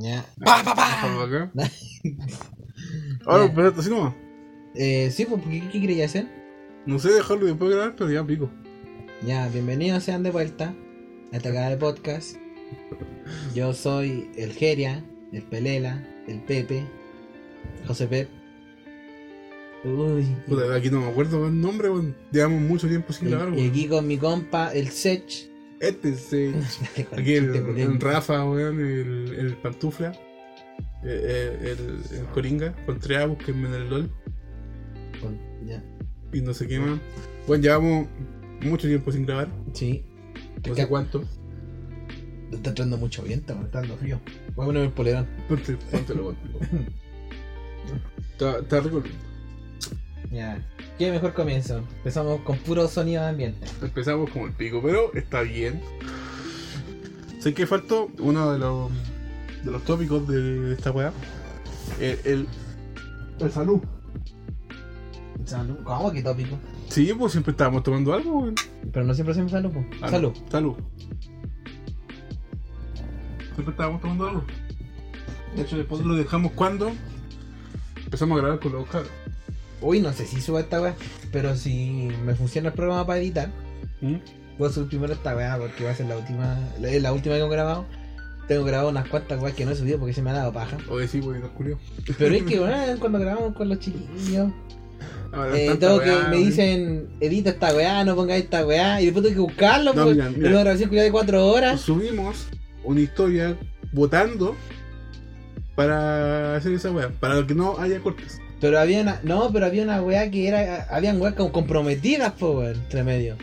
Ya. Pa, pa, pa. Ahora, espérate, así nomás. Eh, sí, pues, ¿qué, qué quería hacer? No sé dejarlo y después grabar, pero ya pico. Ya, bienvenidos sean de vuelta a esta cara de podcast. Yo soy el Geria, el Pelela, el Pepe, José Pep. Uy. Puta, aquí no me acuerdo el nombre, weón. Llevamos mucho tiempo sin grabar, Y, aquí con mi compa, el Sech. Este es eh, aquí el, el Rafa, weón, el, el Pantufla, eh, eh, el, el Coringa, Contreras, búsquenme en el LOL ya. y no sé qué más. Bueno, llevamos mucho tiempo sin grabar, Sí. no sé cuánto. Está entrando mucho viento, está dando frío. Voy a ponerme el polerón. Póntelo, póntelo. Está, está rico. Ya. ¿Qué mejor comienzo? Empezamos con puro sonido de ambiente. Empezamos como el pico, pero está bien. Sé que faltó uno de los, de los tópicos de esta weá. El, el, el salud. Salud. ¿Cómo que tópico? Sí, pues siempre estábamos tomando algo, weón. Pero no siempre hacemos salud. Ah, no. Salud. Salud. Siempre estábamos tomando algo. De hecho, después lo dejamos cuando empezamos a grabar con los cabros. Uy, no sé si subo esta weá, pero si me funciona el programa para editar, ¿Mm? voy a subir primero esta weá porque va a ser la última, la, la última que hemos grabado. Tengo grabado unas cuantas weas que no he subido porque se me ha dado paja. Oye, sí, porque nos culió. Pero es que weón, cuando grabamos con los chiquillos, Ahora, eh, tengo que weá, me dicen, edita esta weá, no pongáis esta weá, y después tengo que buscarlo, No, pues. mira, mira. Una grabación de cuatro horas. subimos una historia votando para hacer esa weá, para que no haya cortes. Pero había una, no, pero había una weá que era, habían weas como comprometidas, po weón, entre medio.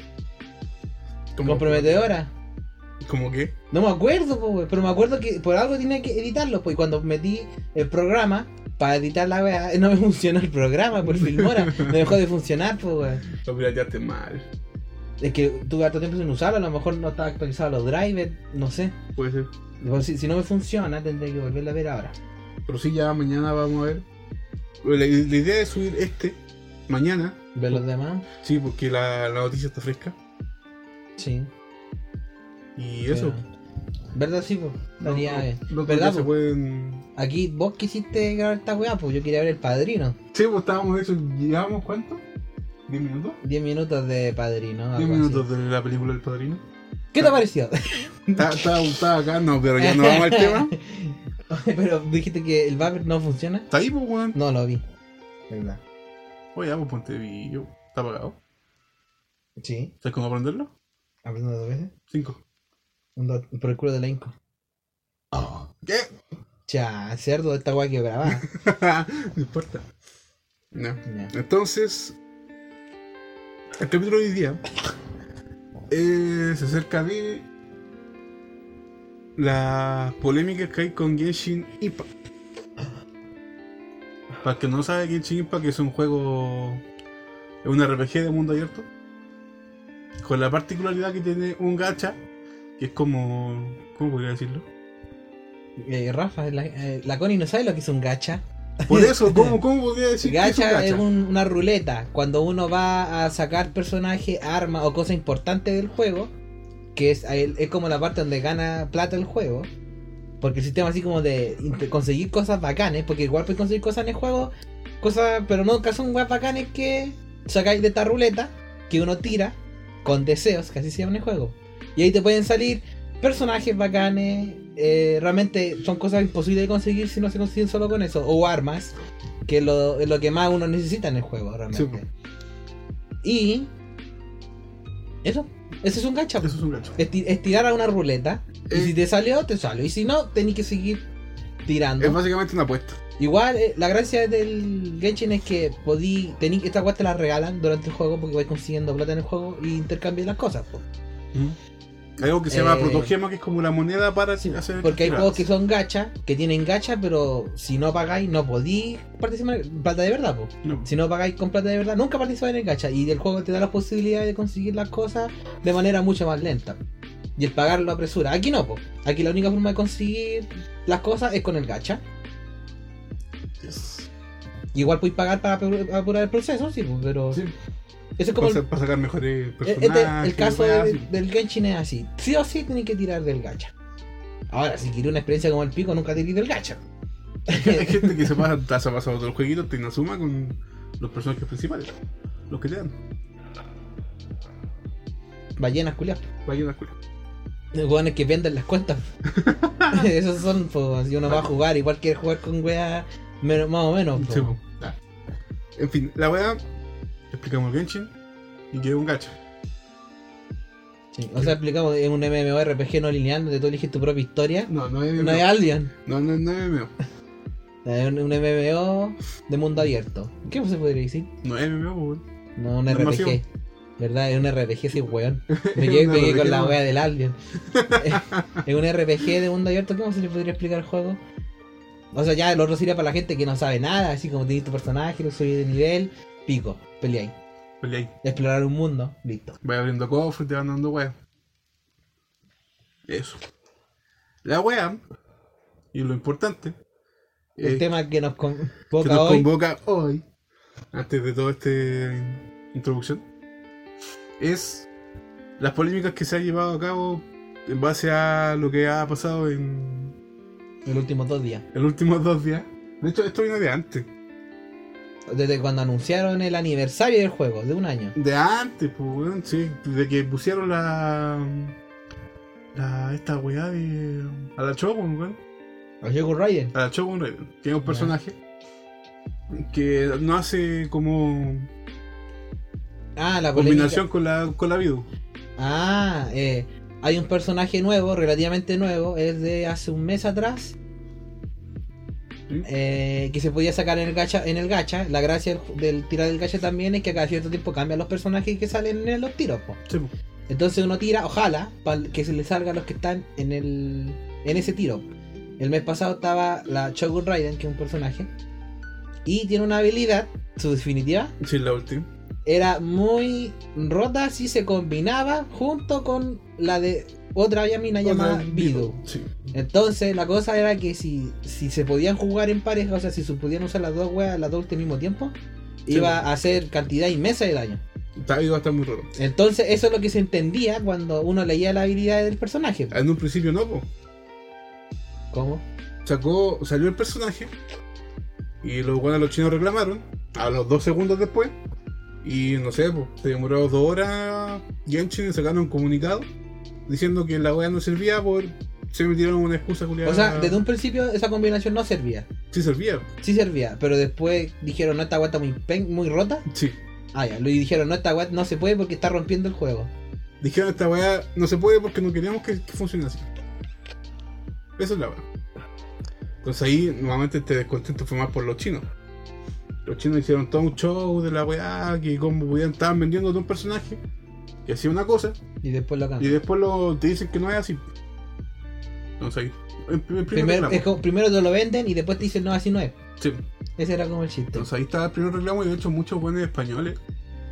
Como- Comprometedoras. ¿Como que? No me acuerdo, po, weón, pero me acuerdo que por algo tenía que editarlo, pues, y cuando metí el programa para editar la weá, no me funcionó el programa por Filmora, me dejó de funcionar, pues, weón. Lo pirateaste mal. Es que tuve harto tiempo sin usarlo, a lo mejor no estaba actualizado los drivers, no sé. Puede ser. Si, si no me funciona, tendré que volverlo a ver ahora. Pero sí, ya mañana vamos a ver. La, la idea es subir este mañana. ¿Ver los demás? Sí, porque la, la noticia está fresca. Sí. Y eso. ¿Verdad, sí, pues? No, no, ¿Verdad, se pueden. Aquí vos quisiste grabar esta weá, pues yo quería ver el padrino. Sí, pues estábamos eso. ¿Llevamos cuánto? ¿10 minutos? 10 minutos de padrino. 10 algo minutos así. de la película del padrino. ¿Qué te pareció? Está acá, no, pero ya no vamos al tema. Pero dijiste que el Vapor no funciona. Está ahí, pues, weón. No lo vi. ¿Verdad? Oye, pues ponte vídeo. Está apagado. Sí. ¿Sabes cómo aprenderlo? Aprendo dos veces. 5. Un do- por el culo de la Inco. ¿Qué? Ya, cerdo, esta weá que grababa. no importa. No. Entonces, el capítulo de hoy día es acerca de las polémicas que hay con Genshin Impact. Para el que no sabe, Genshin Impact es un juego, es un RPG de mundo abierto, con la particularidad que tiene un gacha, que es como, ¿cómo podría decirlo? Eh, Rafa, la, eh, la Connie no sabe lo que es un gacha. Por eso, ¿cómo, cómo podría decir que es un Gacha es gacha? un- una ruleta. Cuando uno va a sacar personaje, arma o cosa importante del juego, que es, es como la parte donde gana plata el juego. Porque el sistema así como de conseguir cosas bacanes, porque igual puedes conseguir cosas en el juego, cosas, pero no que son weas bacanes que sacáis de esta ruleta, que uno tira con deseos, que así se llama en el juego. Y ahí te pueden salir personajes bacanes, eh, realmente son cosas imposibles de conseguir si no se consiguen solo con eso, o armas, que es lo, es lo que más uno necesita en el juego, realmente. Sí, y eso, ese es un gacha. Eso es un gacha. Esti- estirar a una ruleta. Y Eh. si te salió, te salió. Y si no, tenés que seguir tirando. Es básicamente una apuesta. Igual, eh, la gracia del Genshin es que podí. Tení, esta weá te la regalan durante el juego porque vais consiguiendo plata en el juego y intercambias las cosas. po. Algo que se llama Eh, protogema, que es como la moneda para hacer Porque hay juegos que son gacha, que tienen gacha, pero si no pagáis, no podís participar. Plata de verdad, po. No. Si no pagáis con plata de verdad, nunca participáis en el gacha. Y el juego te da la posibilidad de conseguir las cosas de manera mucho más lenta. Y el pagar lo apresura. Aquí no, po. Aquí la única forma de conseguir las cosas es con el gacha. Yes. Igual podéis pagar para apu- apurar el proceso, sí, po, pero. Sí, Eso es como. para, el, sa- para sacar mejores este- personajes. el caso weas, de- sí. del Genshin es así. Sí o sí tenéis que tirar del gacha. Ahora, si quieres una experiencia como el pico, nunca te quito el gacha. Hay gente que se pasa, se ha pasado otros jueguitos, te suma con los personajes principales. Los que te dan. Ballenas culiadas. Vayan a culo. Weones que venden las cuentas. Esos son, pues, si uno va a jugar, igual quiere jugar con weas menos- más o menos. Sí. En fin, la weá. Explicamos el Genshin y que es un gacha. Sí, O sea, explicamos, es un MMORPG no lineal donde tú eliges tu propia historia. No, no es No es Alien. No, no, no es MMO. Es un, MMO de mundo abierto. ¿Qué se podría decir? No es MMO, po, weón. No, un Es RPG. masivo. ¿Verdad? Es un RPG, sí, weón. Me quedé, me con la wea del Alien. es un RPG de mundo abierto. ¿Cómo se le podría explicar el juego? O sea, ya el otro sería para la gente que no sabe nada, así como tienes tu personaje, lo subís de nivel, pico, peleáis. Peleáis. Explorar un mundo, listo. Vas abriendo cofres te van dando weá. Eso. La weá. Y lo importante. El eh, tema que nos que convoca nos hoy. convoca hoy, antes de toda esta introducción, es las polémicas que se han llevado a cabo en base a lo que ha pasado en Los últimos dos días. los últimos dos días. De hecho, esto viene de antes. Desde cuando anunciaron el aniversario del juego, de un año. De antes, pues, weón, sí. De que pusieron la. la esta weá de. a la Shogun, weón. Los Yogur Raiden. A la Shogun Raiden, que es un personaje que no hace como Ah, la polémica. combinación con la, con la Vidu. Ah, eh, hay un personaje nuevo, relativamente nuevo, es de hace un mes atrás, eh, que se podía sacar en el gacha. En el gacha. La gracia del, del tirar del gacha también es que a cada cierto tiempo cambian los personajes que salen en los tiros. po. Sí, po. Entonces uno tira, ojalá, para que se le salga a los que están en el en ese tiro. El mes pasado estaba la Shogun Raiden, que es un personaje, y tiene una habilidad, su definitiva, Sí, la última. era muy rota si se combinaba junto con la de otra mina llamada. Sí. Entonces la cosa era que si, si se podían jugar en pareja, o sea, si se podían usar las dos weas, las dos al mismo tiempo, Sí, iba bueno. a hacer cantidad inmensa de daño. Está, iba a estar muy raro. Entonces eso es lo que se entendía cuando uno leía la habilidad del personaje. En un principio no, po. ¿Cómo? Sacó, salió el personaje y los buenos los chinos reclamaron a los dos segundos después. Y no sé, pues, se demoró dos horas Genshin y sacaron un comunicado diciendo que la wea no servía por. Se metieron una excusa culiada. O sea, desde un principio esa combinación no servía. Sí servía. Sí servía, pero después dijeron, no, esta wea está muy, pen- muy rota. Sí. Ah, ya, y dijeron, no, esta wea no se puede porque está rompiendo el juego. Dijeron esta weá no se puede porque no queríamos que, que funcione así. Eso es la weá. Entonces ahí nuevamente este descontento fue más por los chinos. Los chinos hicieron todo un show de la weá, que como podían estaban vendiendo un personaje que hacía una cosa Y después lo y cambian. después lo, te dicen que no es así. Entonces ahí. en- en primer Primero, es como- primero te lo venden y después te dicen, no, así no es. Sí. Ese era como el chiste. Entonces ahí está el primer reclamo y de hecho muchos buenos españoles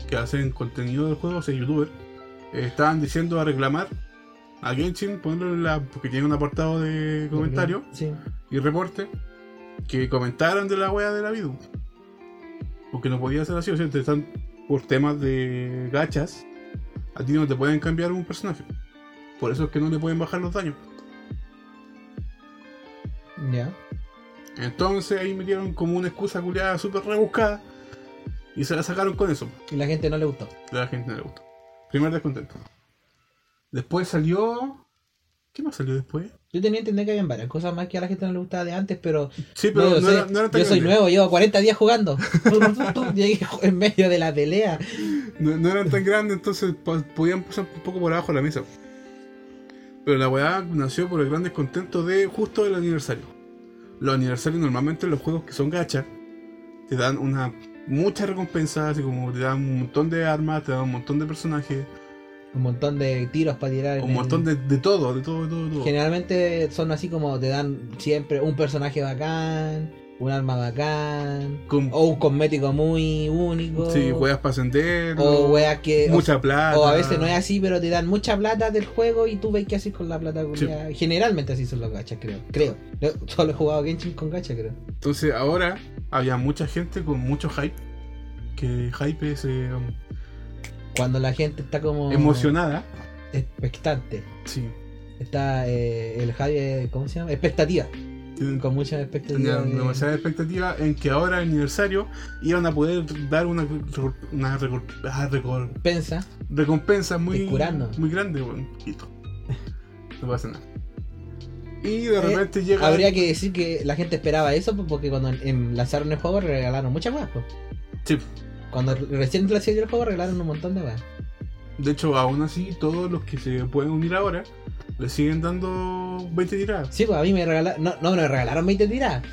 que hacen contenido del juego, o sea, youtubers, eh, estaban diciendo a reclamar a Genshin, ponerlo en la, porque tiene un apartado de comentarios Sí. y reporte, que comentaran de la wea de la Vidu. Porque no podía ser así, o sea, están por temas de gachas, a ti no te pueden cambiar un personaje. Por eso es que no le pueden bajar los daños. Ya. Entonces ahí metieron como una excusa culiada súper rebuscada y se la sacaron con eso. Y la gente no le gustó. La gente no le gustó. Primer descontento. Después salió. ¿Qué más salió después? Yo tenía que entender que había varias cosas más que a la gente no le gustaba de antes, pero. Sí, pero no, no, yo sé, era, no era tan yo soy nuevo, llevo 40 días jugando. Llegué en medio de la pelea. No, eran tan grandes, entonces po- podían pasar un poco por abajo de la mesa. Pero la weá nació por el gran descontento de justo el aniversario. Los aniversarios normalmente en los juegos que son gachas te dan una mucha recompensa, así como te dan un montón de armas, te dan un montón de personajes, Un montón de tiros para tirar. un el- montón de, de todo, de todo, de todo, de todo. Generalmente son así como te dan siempre un personaje bacán, un arma bacán, Con- o un cosmético muy único. Sí, weas para ascender. O weas que. o- Mucha plata. O a veces no es así, pero te dan mucha plata del juego y tú ves qué haces con la plata. Generalmente así son los gachas, creo. Creo. Solo he jugado Genshin con gacha, creo. Entonces ahora había mucha gente con mucho hype. Que hype es eh, Cuando la gente está como. emocionada. Expectante. Sí. Está eh, el Javi, eh, ¿cómo se llama? Expectativa. Con mucha expectativa. Tenían de- demasiada expectativa en que ahora el aniversario iban a poder dar una, una recor- ah, recompensa muy, muy grande, bueno, poquito. No pasa nada. Y de Eh, repente llega. Habría que decir que la gente esperaba eso pues, porque cuando lanzaron el juego regalaron muchas weas. pues. Sí, Cuando recién lanzaron el juego regalaron un montón de weas. de hecho, aún así, todos los que se pueden unir ahora le siguen dando 20 tiradas. Sí, pues a mí me regalaron. No, no me regalaron 20 tiradas.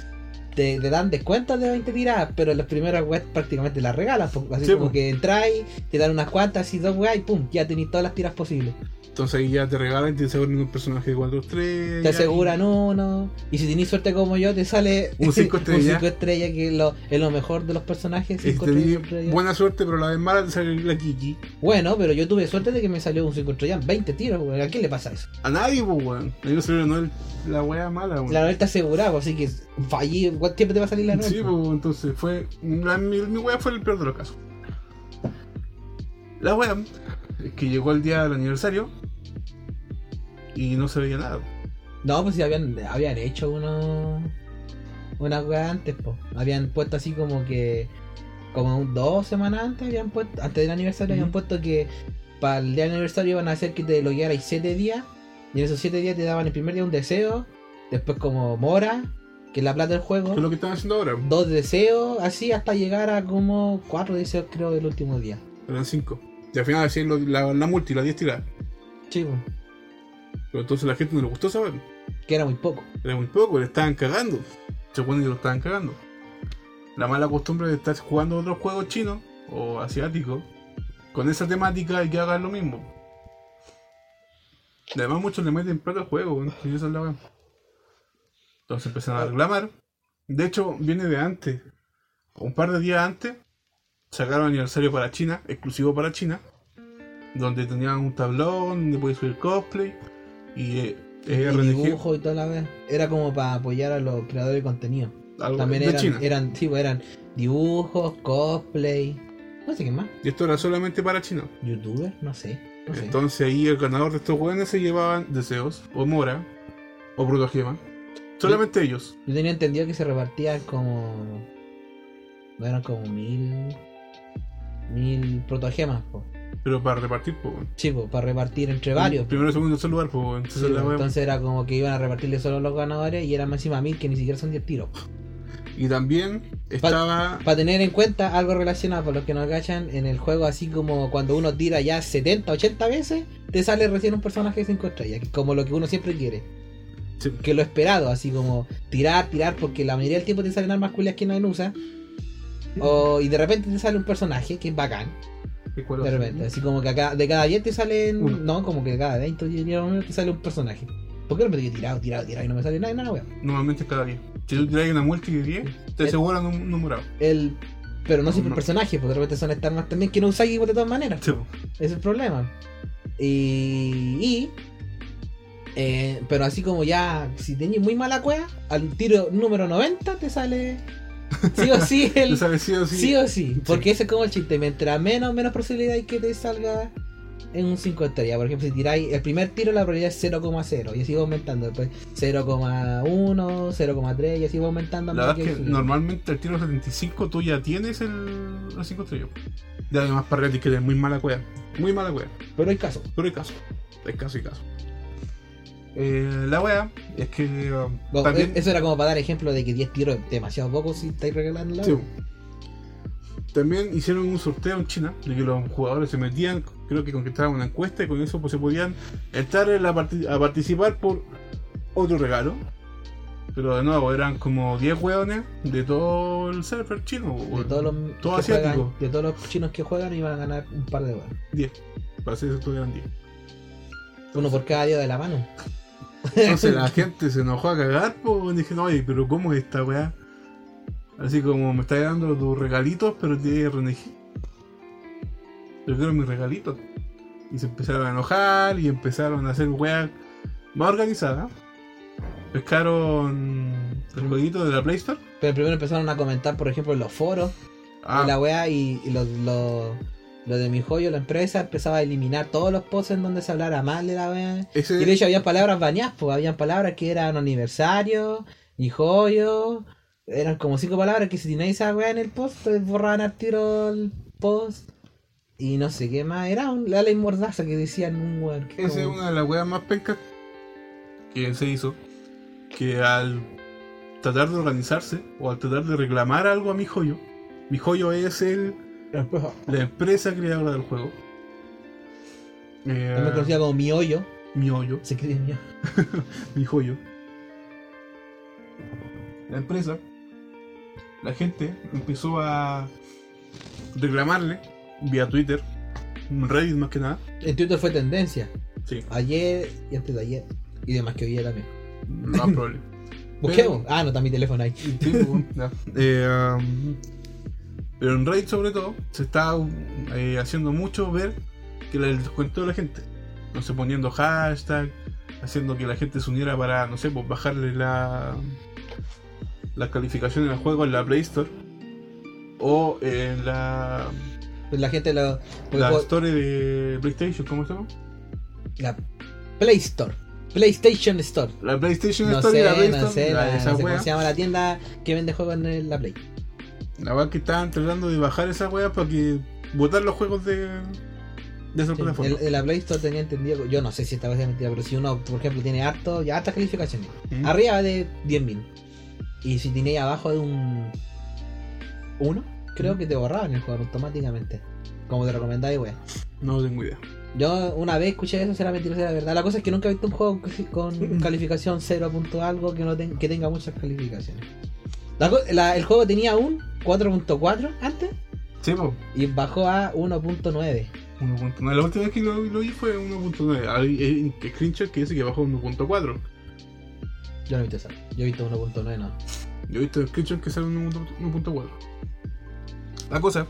Te, te dan descuentos de 20 tiradas, pero las primeras weas prácticamente las regalan. Así Sí, como que entráis, te dan unas cuantas y dos weas y pum, ya tenéis todas las tiras posibles. Entonces ahí ya te regalan y te aseguran un personaje de 4 estrellas. Te aseguran uno. Y si tenéis suerte como yo, te sale Un cinco estrellas. un cinco estrellas, que es lo, es lo mejor de los personajes. Cinco te estrellas, buena suerte, pero la vez mala te sale la Kiki. Bueno, pero yo tuve suerte de que me salió un 5 estrellas, 20 tiros, weón. ¿A quién le pasa eso? A nadie, weón. A mí me salió no la wea mala, weón. La novela está asegurada, así que fallí. ¿Cuánto tiempo te va a salir la novela? Sí, pues, entonces fue. La, mi, mi wea fue el peor de los casos. La wea es que llegó el día del aniversario y no se veía nada. No, pues si habían, habían hecho uno. Una weá antes, pues. Habían puesto así como que. Como un- dos semanas antes habían puesto. Antes del aniversario habían puesto que. Para el día del aniversario iban a hacer que te loguearas 7 días. Y en esos 7 días te daban el primer día un deseo. Después como mora, que la plata del juego. ¿Qué es lo que están haciendo ahora? Dos deseos, así hasta llegar a como cuatro deseos creo el último día. Eran 5. Y al final hacían lo- la, la multi, la 10 tiradas. Sí, Pero entonces la gente no le gustó saber. que era muy poco. Era muy poco, le estaban cagando. Se supone que lo estaban cagando. La mala costumbre de estar jugando otros juegos chinos o asiáticos con esa temática y que hagan lo mismo. Además, muchos le meten plata al juego, weón, y esa es la. Entonces empezaron a reclamar. De hecho, viene de antes. Un par de días antes, sacaron aniversario para China, exclusivo para China, donde tenían un tablón donde podías subir cosplay y eh, Y RNG, dibujo y toda la vez. Era como para apoyar a los creadores de contenido. algo También de eran, China. eran, sí, pues, eran dibujos, cosplay. No sé qué más. Y esto era solamente para China. ¿Youtuber? No sé. No sé. Entonces ahí el ganador de estos jóvenes se llevaban deseos, o mora, o protogema. Solamente ellos. Yo tenía entendido que se repartían como. No eran como mil. Mil protogemas, po. Pero para repartir, pues. Sí, po, para repartir entre varios. Primero, segundo, tercer lugar, pues. Sí, Entonces, po, entonces era como que iban a repartirle solo a los ganadores y eran más encima mil que ni siquiera son 10 tiros. Y también estaba. Para tener en cuenta algo relacionado, por los que no agachan, en el juego así como cuando uno tira ya 70, 80 veces, te sale recién un personaje de 5 estrellas, como lo que uno siempre quiere. Sí, Que lo esperado, así como tirar, tirar, porque la mayoría del tiempo te salen armas culias que nadie usa. O, y de repente te sale un personaje que es bacán, ¿qué cuál de repente. Así como que acá, de cada 10 te salen. Uno. No, como que de cada 20 te sale un personaje. ¿Por qué repente yo he tirado, tirado, tirado y no me sale nada, nada, weón? Normalmente es cada 10. Si tú tiras una multi de 10, te aseguran un, numerado. El. Pero no siempre No. el personaje, porque de repente son estas armas también que no usáis de todas maneras. Sí, Ese es el problema. Y. y, eh, pero así como ya, si tenéis muy mala cueva, al tiro número 90 te sale. Sí o sí el. sabes sí o sí. Sí o sí. Porque ese es como el chiste. Mientras menos, menos probabilidad hay que te salga en un 5 estrellas. Por ejemplo, si tiráis el primer tiro, la probabilidad es 0,0 y así va aumentando. Después 0,1, 0,3 y así va aumentando. La verdad es que normalmente al tiro 75 tú ya tienes el, los 5 estrellas. Ya además para que es muy mala cueva. Muy mala cueva. Pero hay caso. Pero hay caso. Hay caso y caso. Eh, la wea es que um, Bueno, también. Eso era como para dar ejemplo de que 10 tiros es demasiado poco si estáis regalando la Sí. También hicieron un sorteo en China de que los jugadores se metían, creo que conquistaban una encuesta y con eso pues se podían entrar en la parti- a participar por otro regalo. Pero de nuevo eran como 10 hueones de todo el server chino. De todos los, todo juegan- asiático. de todos los chinos que juegan iban a ganar un par de weas. 10. Para ser exacto eran 10. Uno por cada dedo de la mano. Entonces la gente se enojó a cagar, pues dije, no, oye, pero ¿cómo es esta weá? Así como me estás dando tus regalitos, pero te RNG. Yo quiero mis regalitos. Y se empezaron a enojar y empezaron a hacer weá más organizada. Pescaron el jueguito de la Play Store. Pero primero empezaron a comentar, por ejemplo, en los foros Ah, de la wea y, y los, los, lo de mi joyo, la empresa, empezaba a eliminar todos los posts en donde se hablara mal de la wea. Ese, Y de hecho había palabras bañadas, pues habían palabras que eran aniversario, mi joyo, eran como cinco palabras que si teníais esa wea en el post, te borraban al tiro el post. Y no sé qué más, era un, la ley mordaza que decían un weón. esa es una de las weas más pencas que se hizo. Que al tratar de organizarse o al tratar de reclamar algo a mi joyo, mi joyo es el, la empresa creadora del juego. Eh, También conocida como mi hoyo, mi hoyo. se escribe mi mi joyo. La empresa, la gente empezó a reclamarle vía Twitter, Reddit más que nada. En Twitter fue tendencia, Sí, ayer y antes de ayer, y demás que hoy día también. más probable. Busquemos. Ah, no, está mi teléfono ahí. Sí, pues, ya. Eh, um, pero en Reddit sobre todo se está eh, haciendo mucho ver que el descuento de la gente. No sé, poniendo hashtag, haciendo que la gente se uniera para, no sé, pues bajarle la las calificaciones del juego en la Play Store o en la, la gente porque la juego- Store de PlayStation, ¿cómo se llama? la Play Store. PlayStation Store. La PlayStation No Store y la Play no Store, sé, la- la- esa no sé wea. cómo se llama la tienda que vende juegos en la Play. La verdad que estaban tratando de bajar esa wea para que botar los juegos de, de esa Sí, plataforma. el- en la Play Store tenía entendido, yo no sé si esta vez es mentira, pero si uno, por ejemplo, tiene harto, ya hartas calificaciones, Mm. arriba de 10.000, y si tiene abajo de un 1, creo Mm. que te borraban el juego automáticamente, como te recomendaba, wey. No tengo idea. Yo una vez escuché eso, será mentira, será verdad. La cosa es que nunca he visto un juego con calificación 0 punto algo que, no que tenga muchas calificaciones. La co- la- el juego tenía un 4.4 antes Sí, pues. y bajó a 1.9. 1.9. La última vez que lo, lo vi fue 1.9. Hay hay un screenshot que dice que bajó a 1.4. Yo no he visto eso. Yo he visto 1.9, no. Yo he visto screenshots que salen 1.4. La cosa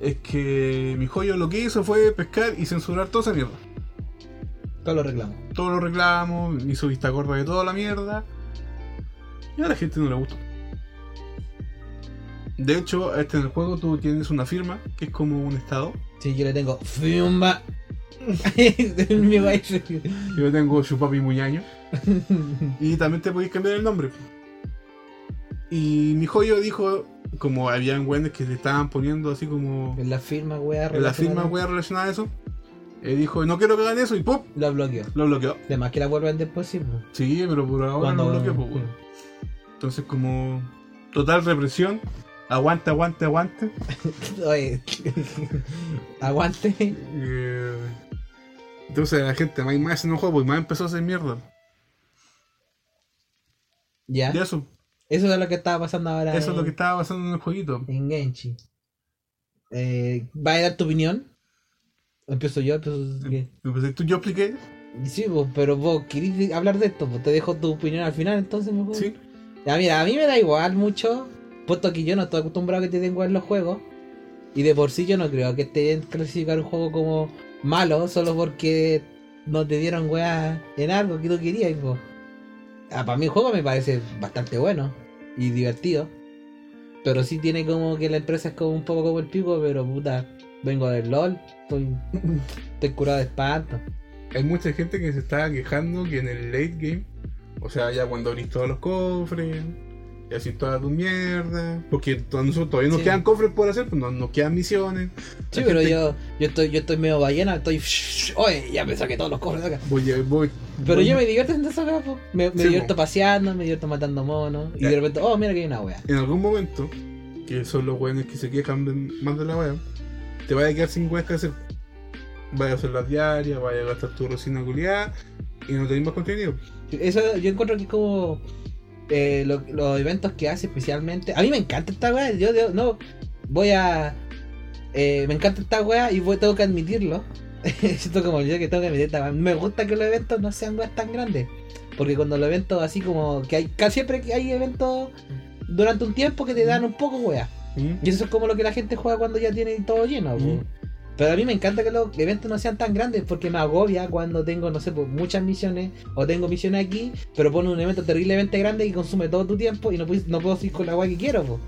es que mi joyo lo que hizo fue pescar y censurar toda esa mierda. Todos los reclamos. Todos los reclamos, hizo vista gorda de toda la mierda. Y a la gente no le gustó. De hecho, este en el juego tú tienes una firma que es como un estado. Sí, yo le tengo país. Yo tengo Chupapi Muñaño. Y también te podéis cambiar el nombre. Y mi joyo dijo, como habían weones que se estaban poniendo así como En la firma, weá. en la firma wea relacionada a eso, él dijo, no quiero que hagan eso y ¡pum! Lo bloqueó. Lo bloqueó. Además que la vuelven después, sí. pues. Sí, pero por ahora Cuando- lo bloqueó. pues. Entonces como total represión, aguante, aguante, aguante. Oye. Aguante. Eh, entonces la gente más, más se enojó porque más empezó a hacer mierda. Ya. Y eso, Eso es lo que estaba pasando ahora. eso es lo que estaba pasando en el jueguito. En Genchi. Eh, ¿Va a dar tu opinión? Empiezo yo, empiezo. ¿qué? Tú, yo expliqué, Sí, vos, pero vos querés hablar de esto, pues te dejo tu opinión al final, entonces mejor. sí, Ya, mira, a mí me da igual mucho, puesto que yo no estoy acostumbrado a que te den igual los juegos. Y de por sí yo no creo que te den clasificar un juego como malo solo porque no te dieron weas en algo que tú querías. Ah, para mí el juego me parece bastante bueno y divertido. Pero sí tiene como que la empresa es como un poco como el pico, pero puta, vengo del LOL, estoy, estoy curado de espanto. hay mucha gente que se estaba quejando que en el late game, o sea, ya cuando abrís todos los cofres, y así toda tu mierda, porque nosotros todavía nos Sí. quedan cofres por hacer, pues nos, nos quedan misiones. Sí, La pero gente- yo, yo estoy, yo estoy medio ballena, estoy. Oye, ya me saqué todos los cofres de acá. Voy, a- voy, Pero voy- yo me divierto en esa po. Me, me Sí, divierto po. paseando, me divierto matando monos. Y Ya. de repente, oh, mira que hay una wea. En algún momento, que son los weones que se quejan de- más de la wea, te vaya a quedar sin weas que hacer. Vaya a hacer las diarias, vaya a gastar tu resina culiada y no tenés más contenido. Eso yo encuentro que es como eh, lo- los eventos que hace especialmente. A mí me encanta esta wea. Yo, yo- no voy a. eh, me encanta esta wea y voy, tengo que admitirlo. Siento como yo que tengo que admitir esta wea. Me gusta que los eventos no sean weas tan grandes. Porque cuando los eventos así como que hay. Casi siempre que hay eventos durante un tiempo que te dan un poco wea. ¿Mm? Y eso es como lo que la gente juega cuando ya tiene todo lleno. Mm. Pero a mí me encanta que los eventos no sean tan grandes porque me agobia cuando tengo, no sé, pues, muchas misiones o tengo misiones aquí, pero pone un evento terriblemente grande y consume todo tu tiempo y no, puedo seguir con la guay que quiero.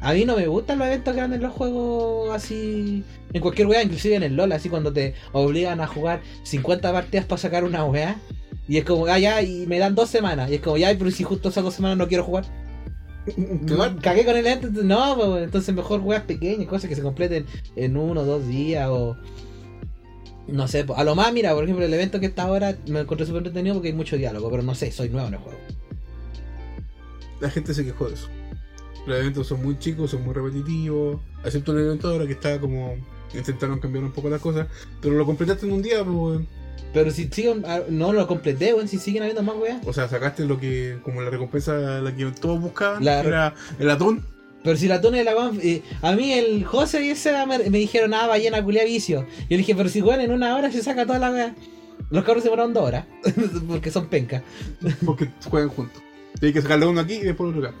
A mí no me gustan los eventos grandes en los juegos así. En cualquier weá, inclusive en el LOL, así cuando te obligan a jugar 50 partidas para sacar una weá. Y es como, ah, ya, y me dan dos semanas. Y es como, ya, pero si justo esas dos semanas no quiero jugar. Claro. Cagué con el evento, entonces, no, pues, entonces mejor weas pequeñas, cosas que se completen en uno o dos días o. No sé, pues, a lo más, mira, por ejemplo, el evento que está ahora me encontré súper entretenido porque hay mucho diálogo, pero no sé, soy nuevo en el juego. La gente se quejó de eso. Los eventos son muy chicos, son muy repetitivos. Excepto el evento ahora que está como. Intentaron cambiar un poco las cosas. Pero lo completaste en un día, pues. Pero si siguen, ah, no lo completé, weón, si siguen habiendo más weas. O sea, sacaste lo que. como la recompensa la que todos buscaban. La- era el atún. Pero si la tuna de la eh, a mí el José y el Seba me, me dijeron, ah, ballena culia vicio. Y yo le dije, pero si weón, en una hora se saca toda la wea. Los cabros se demoraron dos horas, porque son pencas. Porque juegan juntos. Tienes que sacarle uno aquí y después otro acá.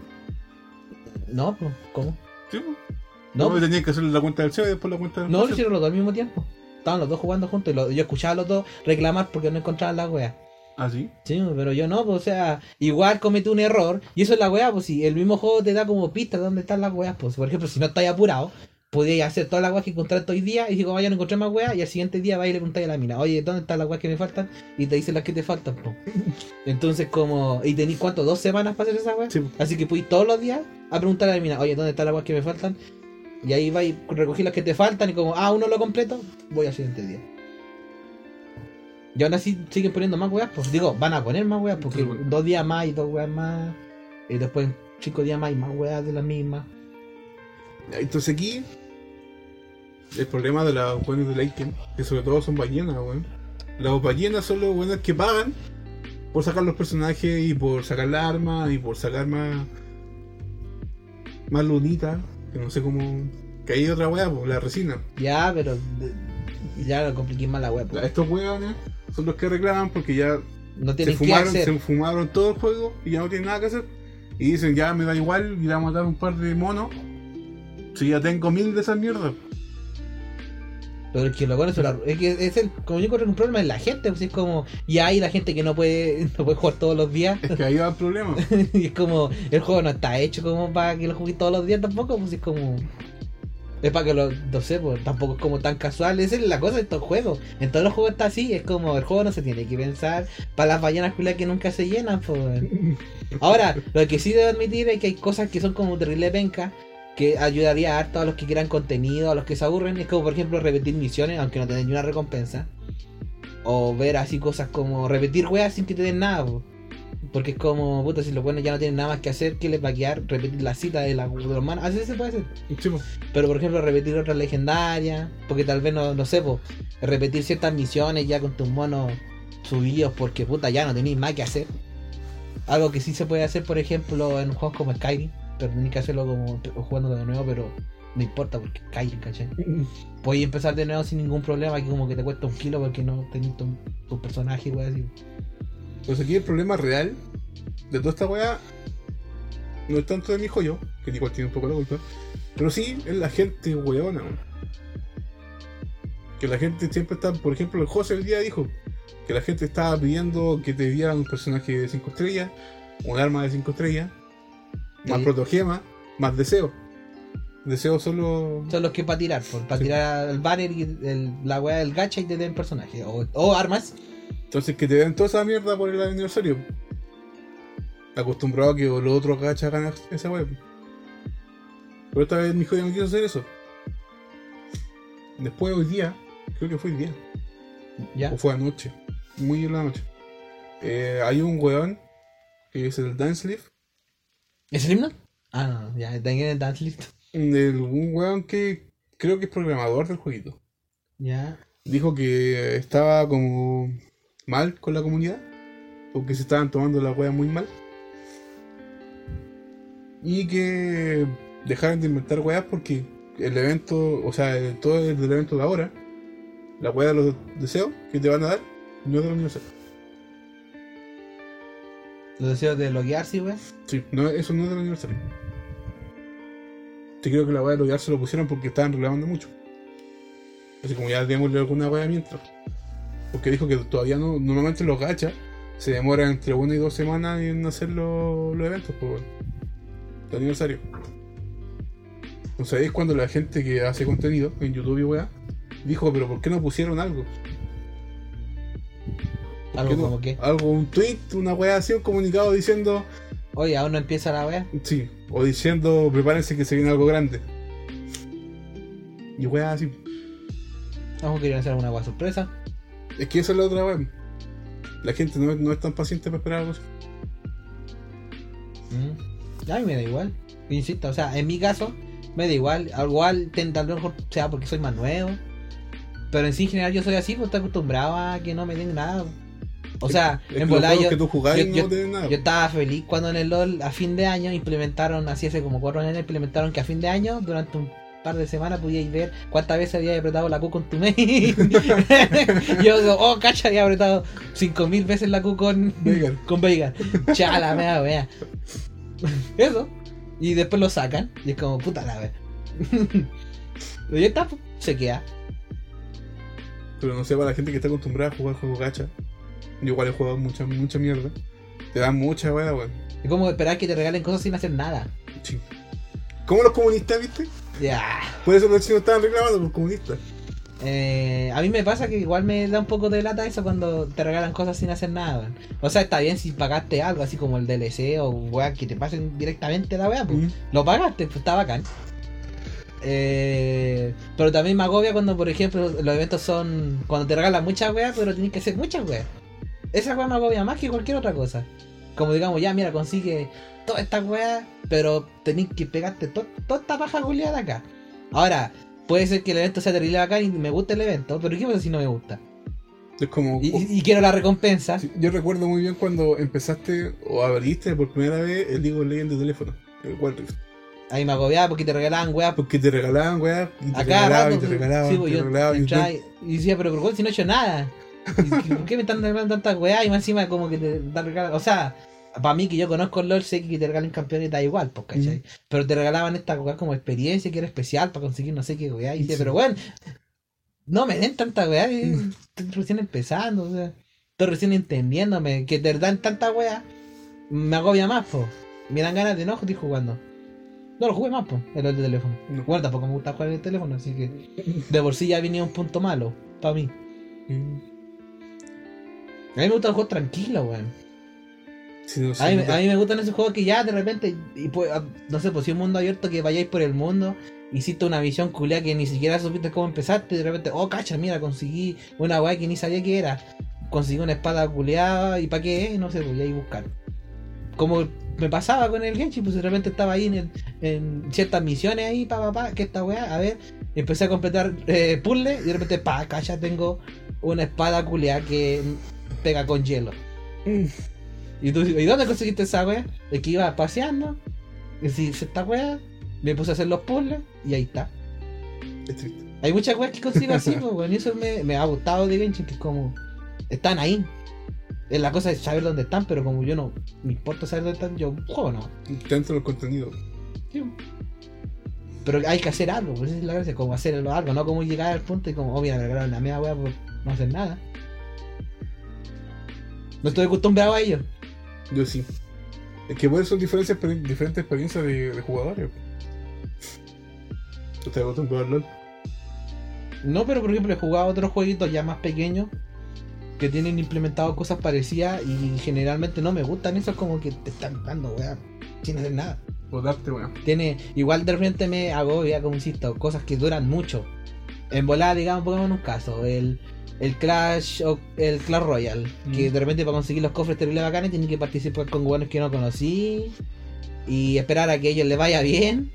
No, ¿cómo? Sí, pues. No, No, tenías que hacer la cuenta del CEO y después la cuenta del No, lo hicieron los dos al mismo tiempo. Estaban los dos jugando juntos y lo- yo escuchaba a los dos reclamar porque no encontraban la wea. Ah, sí. Sí, pero yo no, pues, o sea, igual cometí un error. Y eso es la wea, pues si el mismo juego te da como pistas de dónde están las weas, pues por ejemplo, si no estáis apurado, podíais hacer todas las weas que encontraste hoy día y como vaya no encontré más weas, y al siguiente día vais y le preguntáis a la mina, oye, ¿dónde están las weas que me faltan? Y te dicen las que te faltan, pues. Entonces, como, y tenéis cuánto, dos semanas para hacer esa wea. Sí, pues. Así que podéis todos los días a preguntarle a la mina, oye, ¿dónde están las weas que me faltan? Y ahí vais, recogí las que te faltan y como, ah, uno lo completo, voy al siguiente día. Y aún así siguen poniendo más weas, pues digo, van a poner más weas porque Sí, bueno. dos días más y dos weas más. Y después cinco días más y más weas de las mismas. Entonces aquí. El problema de las buenas de Laiken, que sobre todo son ballenas, weón. Las ballenas son los buenos que pagan por sacar los personajes y por sacar la arma y por sacar más. más lunita. Que no sé cómo. Que hay otra wea, pues, la resina. Ya, pero ya lo compliqué más la wea. pues. Estos weones son los que reclaman porque ya No se fumaron, hacer. se fumaron todo el juego y ya no tienen nada que hacer. Y dicen, ya me da igual, ir a matar un par de monos. Si ya tengo mil de esas mierdas. Pero es que lo bueno es, la- es que es el, como yo encuentro un problema es la gente, pues es como, y hay la gente que no puede, no puede jugar todos los días. Es que ahí va el problema. y es como, el juego no está hecho como para que lo juegues todos los días tampoco, pues es como. Es para que lo, no sé, pues tampoco es como tan casual. Esa es la cosa de estos juegos. En todos los juegos está así, es como el juego no se tiene que pensar para las ballenas que nunca se llenan, pues. Ahora, lo que sí debo admitir es que hay cosas que son como terrible penca. Que ayudaría harto a los que quieran contenido, a los que se aburren. Es como, por ejemplo, repetir misiones, aunque no te den ni una recompensa. O ver así cosas como repetir weas sin que te den nada. po. Porque es como, puta, si los buenos ya no tienen nada más que hacer, que les va a quedar repetir la cita de, la, de los manos. Así se puede hacer. Sí. Pero por ejemplo, repetir otras legendarias. Porque tal vez, no, no sé, po, repetir ciertas misiones ya con tus monos subidos. Porque puta, ya no tenéis más que hacer. Algo que sí se puede hacer, por ejemplo, en juegos como Skyrim. Pero tenéis que hacerlo como jugando de nuevo, pero no importa porque Skyrim, ¿cachai? Podéis empezar de nuevo sin ningún problema. Que como que te cuesta un kilo porque no tenéis tu, tu personaje, wey, así. Pues aquí el problema real de toda esta weá no es tanto de mi joyo, que igual tiene un poco la culpa, pero sí es la gente weona. Que la gente siempre está, por ejemplo, el José el día dijo que la gente estaba pidiendo que te dieran un personaje de 5 estrellas, un arma de 5 estrellas, más Sí. protogema, más deseo. Deseo solo. Son los que para tirar, para Sí. tirar el banner y el- la weá del gacha y te den personaje. O, o armas. Entonces que te den toda esa mierda por el aniversario. Acostumbrado a que los otros gachas ganan esa web. Pero esta vez mi hijo ya no quiso hacer eso. Después hoy día, creo que fue hoy día, Ya. o fue anoche, muy en la noche. eh, hay un weón que es el Dance Leaf, ¿Es el himno? Ah, no, no, ya, tengo el dance list. el- un weón que creo que es programador del jueguito. Ya. dijo que estaba como mal con la comunidad, porque se estaban tomando la wea muy mal. Y que dejaran de inventar weas porque el evento, o sea, el- todo el evento de ahora, la wea de los deseos que te van a dar, no es de la universidad. Los deseos de loguearse, weón. Sí, no, eso no es de la universidad. Te creo que la wea de loguear se lo pusieron porque estaban reclamando mucho. Así como ya démosle alguna wea mientras. Porque dijo que todavía no, normalmente los gachas se demoran entre una y dos semanas en hacer los, los eventos, pues bueno. De aniversario. ¿No sabéis cuando la gente que hace contenido en YouTube y weá dijo, pero ¿por qué no pusieron algo? ¿Por Algo qué no? como que, Algo, un tweet, una weá así, un comunicado diciendo, oye, aún no empieza la wea. sí, o diciendo, prepárense que se viene algo grande. Y weá así. Vamos a querer hacer alguna wea sorpresa. Es que esa es la otra weá. La gente no, es- no es tan paciente para esperar algo así. Mm. A mí me da igual. Insisto, o sea, en mi caso, me da igual. Al Igual, tal vez mejor sea porque soy más nuevo. Pero en sí, en general, yo soy así, pues estoy acostumbrado a que no me den nada. O sea, Es en volar yo, no estaba feliz cuando en el LOL a fin de año implementaron, así hace como cuatro años, implementaron que a fin de año, durante un par de semanas, podíais ver cuántas veces había apretado la Q con tu mail. yo digo, oh, cacha, había apretado 5000 veces la Q con Veigar. con Veigar. Chala, me da wea. Eso. Y después lo sacan. Y es como, puta la wea. y ya está, pues, se queda. Pero no sé, para la gente que está acostumbrada a jugar juegos gacha. Yo igual he jugado mucha, mucha mierda. Te dan mucha weá, weón. Es como esperar que te regalen cosas sin hacer nada. Sí. Como los comunistas, ¿viste? Ya. Por eso los chinos estaban reclamando los comunistas. Eh, a mí me pasa que igual me da un poco de lata eso cuando te regalan cosas sin hacer nada. weón. O sea, está bien si pagaste algo, así como el DLC o weá, que te pasen directamente la weá, pues. Mm. Lo pagaste, pues está bacán. Eh, pero también me agobia cuando, por ejemplo, los eventos son. Cuando te regalan muchas weas, pero tienes que hacer muchas weas. Esa wea me agobia más que cualquier otra cosa. Como digamos, ya, mira, consigue todas estas weas, pero tenés que pegarte to- toda esta paja culiada acá. Ahora, puede ser que el evento sea terrible bacán y me guste el evento, pero ¿qué pasa si no me gusta? Es como. Y, y quiero la recompensa. Yo recuerdo muy bien cuando empezaste o abriste por primera vez el League of Legends de teléfono, el Wild Rift. Ahí me agobiaba porque te regalaban weas Porque te regalaban, weá, y te regalaban, rato, y te regalaban, sí, te pues, yo regalaban. y, y decía, pero ¿por qué si no he hecho nada? ¿Y ¿Por qué me están regalando tantas weas? Y más encima como que te dan regalos. O sea, para mí que yo conozco el LOL, sé que te regalen campeones da igual, pues, ¿cachai? Pero te regalaban esta weá como experiencia que era especial para conseguir no sé qué weá. Y Sí. pero bueno, no me den tanta weá, eh, Mm. estoy recién empezando, o sea, estoy recién entendiéndome, que te dan tanta weá, me agobia más, pues. Me dan ganas de no estoy jugando. No lo jugué más, pues, el LOL de teléfono. No. Tampoco me gusta jugar en el teléfono, así que de por sí ya venía un punto malo para mí. Mm. A mí me gustan los juegos tranquilos, weón. Sí, no, sí, A mí, no te- a mí me gustan esos juegos que ya de repente, y pues, ah, no sé, pues si un mundo abierto que vayáis por el mundo, hiciste una misión culia que ni siquiera supiste cómo empezaste, y de repente, oh, cacha, mira, conseguí una weá que ni sabía que era. Conseguí una espada culeada, y para qué, no sé, voy a ir a buscar. Como me pasaba con el Genshin, pues de repente estaba ahí en, el- en ciertas misiones ahí, pa, pa, pa, que esta weá, a ver, empecé a completar eh, puzzles, y de repente, pa, cacha, tengo una espada culeada que pega con hielo. Y tú dices, ¿y dónde conseguiste esa wea? Es que iba paseando, y si esta wea, me puse a hacer los puzzles y ahí está. Es triste. Hay muchas weas que consigo así, pues, weón, y eso me, me ha gustado de Genshin, que es como, están ahí. Es la cosa es saber dónde están, pero como yo no me importa saber dónde están, yo juego no. Dentro del contenido. Sí. Pero hay que hacer algo, pues esa es la gracia, como hacer algo, no como llegar al punto y como, oh, mira, me regalaron la media wea por no hacer nada. No estoy acostumbrado a ello. Yo sí. Es que pueden son diferentes, exper- diferentes experiencias de, de jugadores. Tú estás acostumbrado al LOL. No, pero por ejemplo he jugado otros jueguitos ya más pequeños que tienen implementado cosas parecidas y generalmente no me gustan esos como que te están dando, weá, sin hacer nada. O darte, weón. Tiene, igual de repente me agobia, como insisto, cosas que duran mucho. En volada, digamos, pongamos un caso, el, el Clash o el Clash Royale, que Mm. de repente para conseguir los cofres terribles bacanes tienes que participar con buenos que no conocí y esperar a que a ellos les vaya bien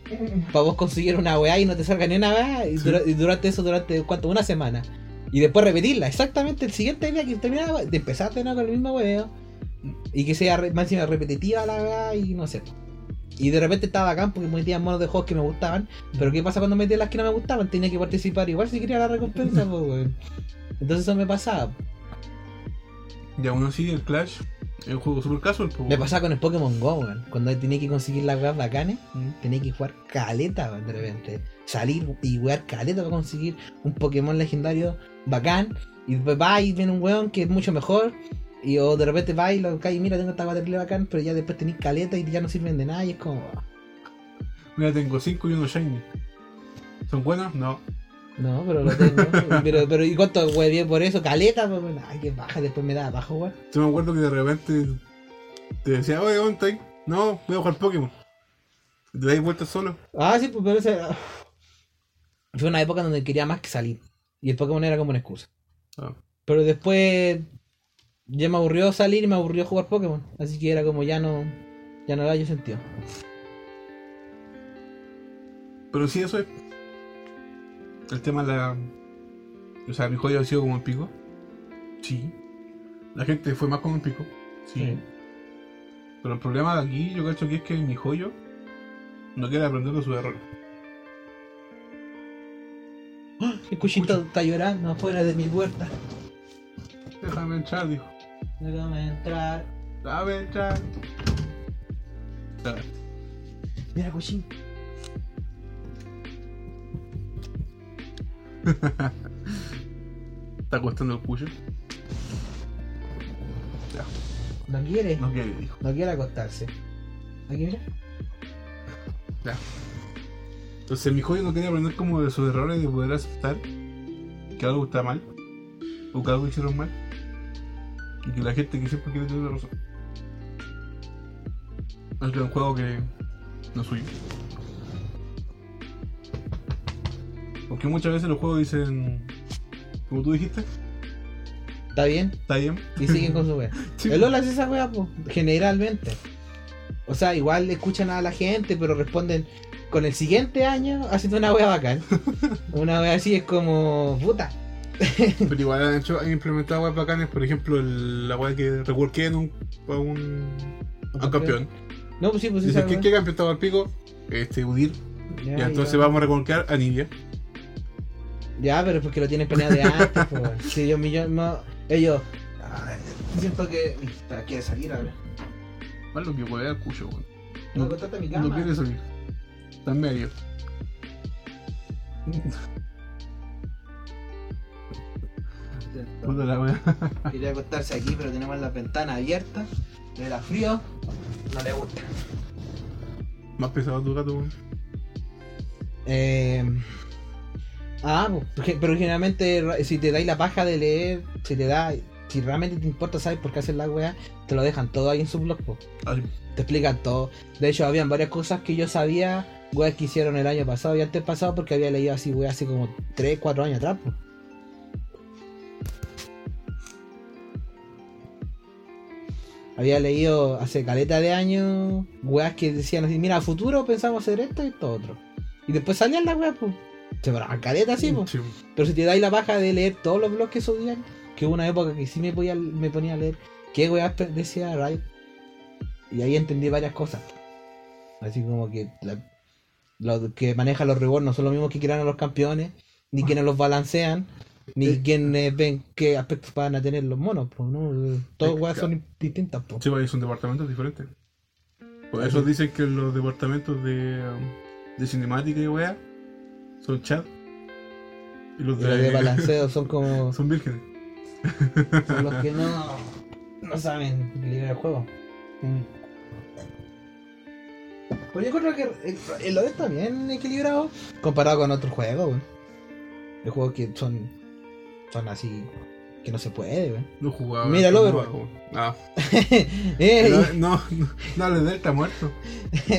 para vos conseguir una weá y no te salga ni una weá y, Sí. dura- y durante eso durante cuánto una semana. Y después repetirla exactamente el siguiente día que terminaba de empezar nuevo con el mismo weá y que sea más encima repetitiva la weá y no sé y de repente estaba bacán porque metían monos de juegos que me gustaban pero qué pasa cuando metía las que no me gustaban tenía que participar igual si quería la recompensa pues weón entonces eso me pasaba Y aún así, el Clash es un juego super casual. pues, me pasaba con el Pokémon Go weón. cuando tenía que conseguir las weas bacanes Mm. tenía que jugar caleta weón, de repente. Salir y jugar caleta para conseguir un Pokémon legendario bacán. Y después va y viene un weón que es mucho mejor. Y o de repente va y lo cae y mira, tengo esta batería bacán, pero ya después tenéis caleta y ya no sirven de nada y es como. Mira, tengo 5 y uno Shiny. ¿Son buenos? No. No, pero lo tengo. pero, pero, ¿y cuánto bien por eso? Caleta, pues, ay, que baja, después me da bajo, weón. Yo me acuerdo que de repente te decía, oye, ¿dónde estás? No, voy a jugar Pokémon. Te dais vuelta solo. Ah, sí, pues, pero ese... Fue una época donde quería más que salir. Y el Pokémon era como una excusa. Ah. Pero después ya me aburrió salir y me aburrió jugar Pokémon. Así que era como ya no. Ya no da yo sentido. Pero sí, eso es. El tema de la. O sea, mi joyo ha sido como el pico. Sí. La gente fue más como el pico. Sí. Sí. Pero el problema de aquí, yo creo que es que mi joyo no quiere aprender de sus errores. El cuchito está llorando afuera de mi puerta. Déjame entrar, dijo. Déjame entrar. Déjame entrar. Mira, Cuchín. Está costando el cuyo. Ya. ¿No quiere? No quiere, dijo. No quiere acostarse. Aquí mira. Ya. Entonces mi joyo no quería aprender como de sus errores de poder aceptar que algo está mal. O que algo hicieron mal. Y que la gente que siempre quiere tener la razón. Es un juego que no es suyo. Porque muchas veces los juegos dicen, como tú dijiste, ¿Está bien? está bien. Y siguen con su wea. Sí. El LOL hace esa wea, pues, generalmente. O sea, igual escuchan a la gente, pero responden con el siguiente año haciendo una wea bacán. una wea así es como puta. Pero igual han hecho, han implementado webs bacanes, por ejemplo, el- la web que reworken un, a un, a un campeón. No, pues sí, pues sí. Dice, ¿qué, wea. ¿qué campeón estaba al pico? Este, Udir. Ya, Ya, entonces ya. vamos a revolcar a Nivea. Ya, pero es porque lo tienen planeado de antes, pues. Si ellos no, ellos. siento que. Espera, quiere salir ahora. ¿Cuál es lo que puede dar cuyo, weón? No, No, contate mi no cama. quiere salir. Está en medio. Puta la wea. Quería acostarse aquí, pero tenemos la ventana abierta. Le da frío. No le gusta. Más pesado tu gato, weón. Eh... Ah, pues, pero generalmente ra- si te dais la paja de leer, si te da, si realmente te importa, sabes por qué hacer la weá, te lo dejan todo ahí en su blog, po. Te explican todo. De hecho, habían varias cosas que yo sabía, weas que hicieron el año pasado y antes pasado porque había leído así, weas, así como 3, 4 años atrás, po. Había leído hace caleta de años weas que decían así, mira, a futuro pensamos hacer esto y esto otro. Y después salían las weas, pues. Se paraban caleta así, pues. sí. Pero si te dais la paja de leer todos los blogs que subían, que hubo una época que sí me, podía, me ponía a leer qué weas decía Riot. Y ahí entendí varias cosas. Así como que la- los que manejan los rewards no son los mismos que crean a los campeones, ni quienes los balancean, ni Eh. quienes ven qué aspectos van a tener los monos. Pues, ¿no? Todas Eh, weas son distintas. Pues. Sí, son departamentos diferentes. Por eso dicen que los departamentos de, um, de cinemática y wea son chat. Y los Y los de balanceo son como son vírgenes. son los que no, no saben equilibrar el juego. Pues yo creo que el, el está bien equilibrado comparado con otros juegos. Hay juegos que son, son así, que no se puede, weón. No jugaba. Mira el no Overwatch. Ah, Eh, no, no, no, no está muerto.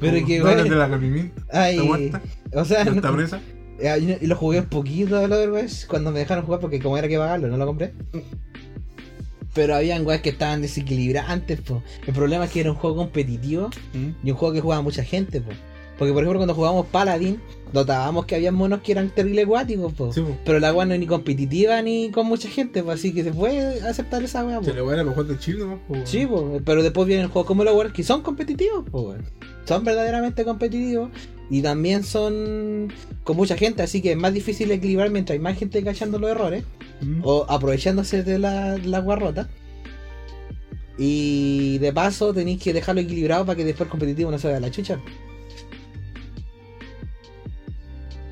Pero que, no hables de la Capimín, está muerta, o sea, no no- está presa. eh, y lo jugué un poquito el Overwatch cuando me dejaron jugar porque como era que pagarlo, no lo compré. Pero habían weas que estaban desequilibrantes, po. El problema es que era un juego competitivo y un juego que jugaba mucha gente, po. Porque por ejemplo cuando jugábamos Paladin, notábamos que había monos que eran terrible acuáticos. Sí. Pero la wea no es ni competitiva ni con mucha gente, po. Así que se puede aceptar esa po. Se le va a ir a mejor del chile, ¿no? Po. Sí, po. Pero después vienen juegos como los Warriors que son competitivos, po. Son verdaderamente competitivos. Y también son con mucha gente, así que es más difícil equilibrar mientras hay más gente cachando los errores Mm. o aprovechándose de la, la guarrota. Y de paso tenéis que dejarlo equilibrado para que después el competitivo no se vaya a la chucha.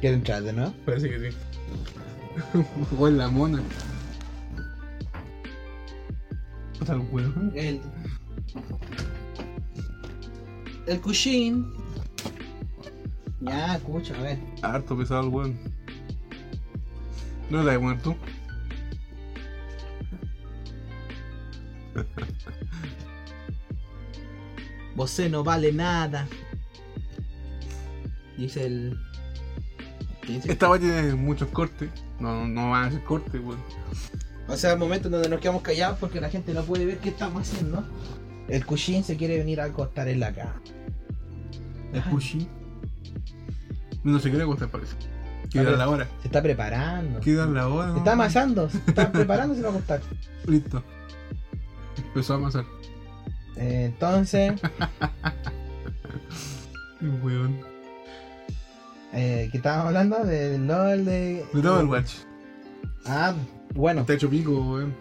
¿Quieren entrar de nuevo? Parece que sí. Jugó en la mona. Puta el huevo. El. El Kushin. Ya, escucha, a ver. Harto pesado el weón. ¿No te has muerto? Vos no vale nada. Dice el. ¿Qué? Esta weá tiene muchos cortes. No, no van a ser cortes, weón. O sea, el momento en donde nos quedamos callados porque la gente no puede ver qué estamos haciendo. El Cushin se quiere venir a acostar en la cama. El pushy. No se quiere acostar, parece. Quiere dar la hora. Se está preparando. Quiere dar la hora. Se está amasando, se está preparándose para acostar. Listo. Empezó a amasar. Entonces, El weón. Eh, ¿qué estábamos hablando? Del LOL, de. De Overwatch. Ah, bueno. Está hecho pico, weón.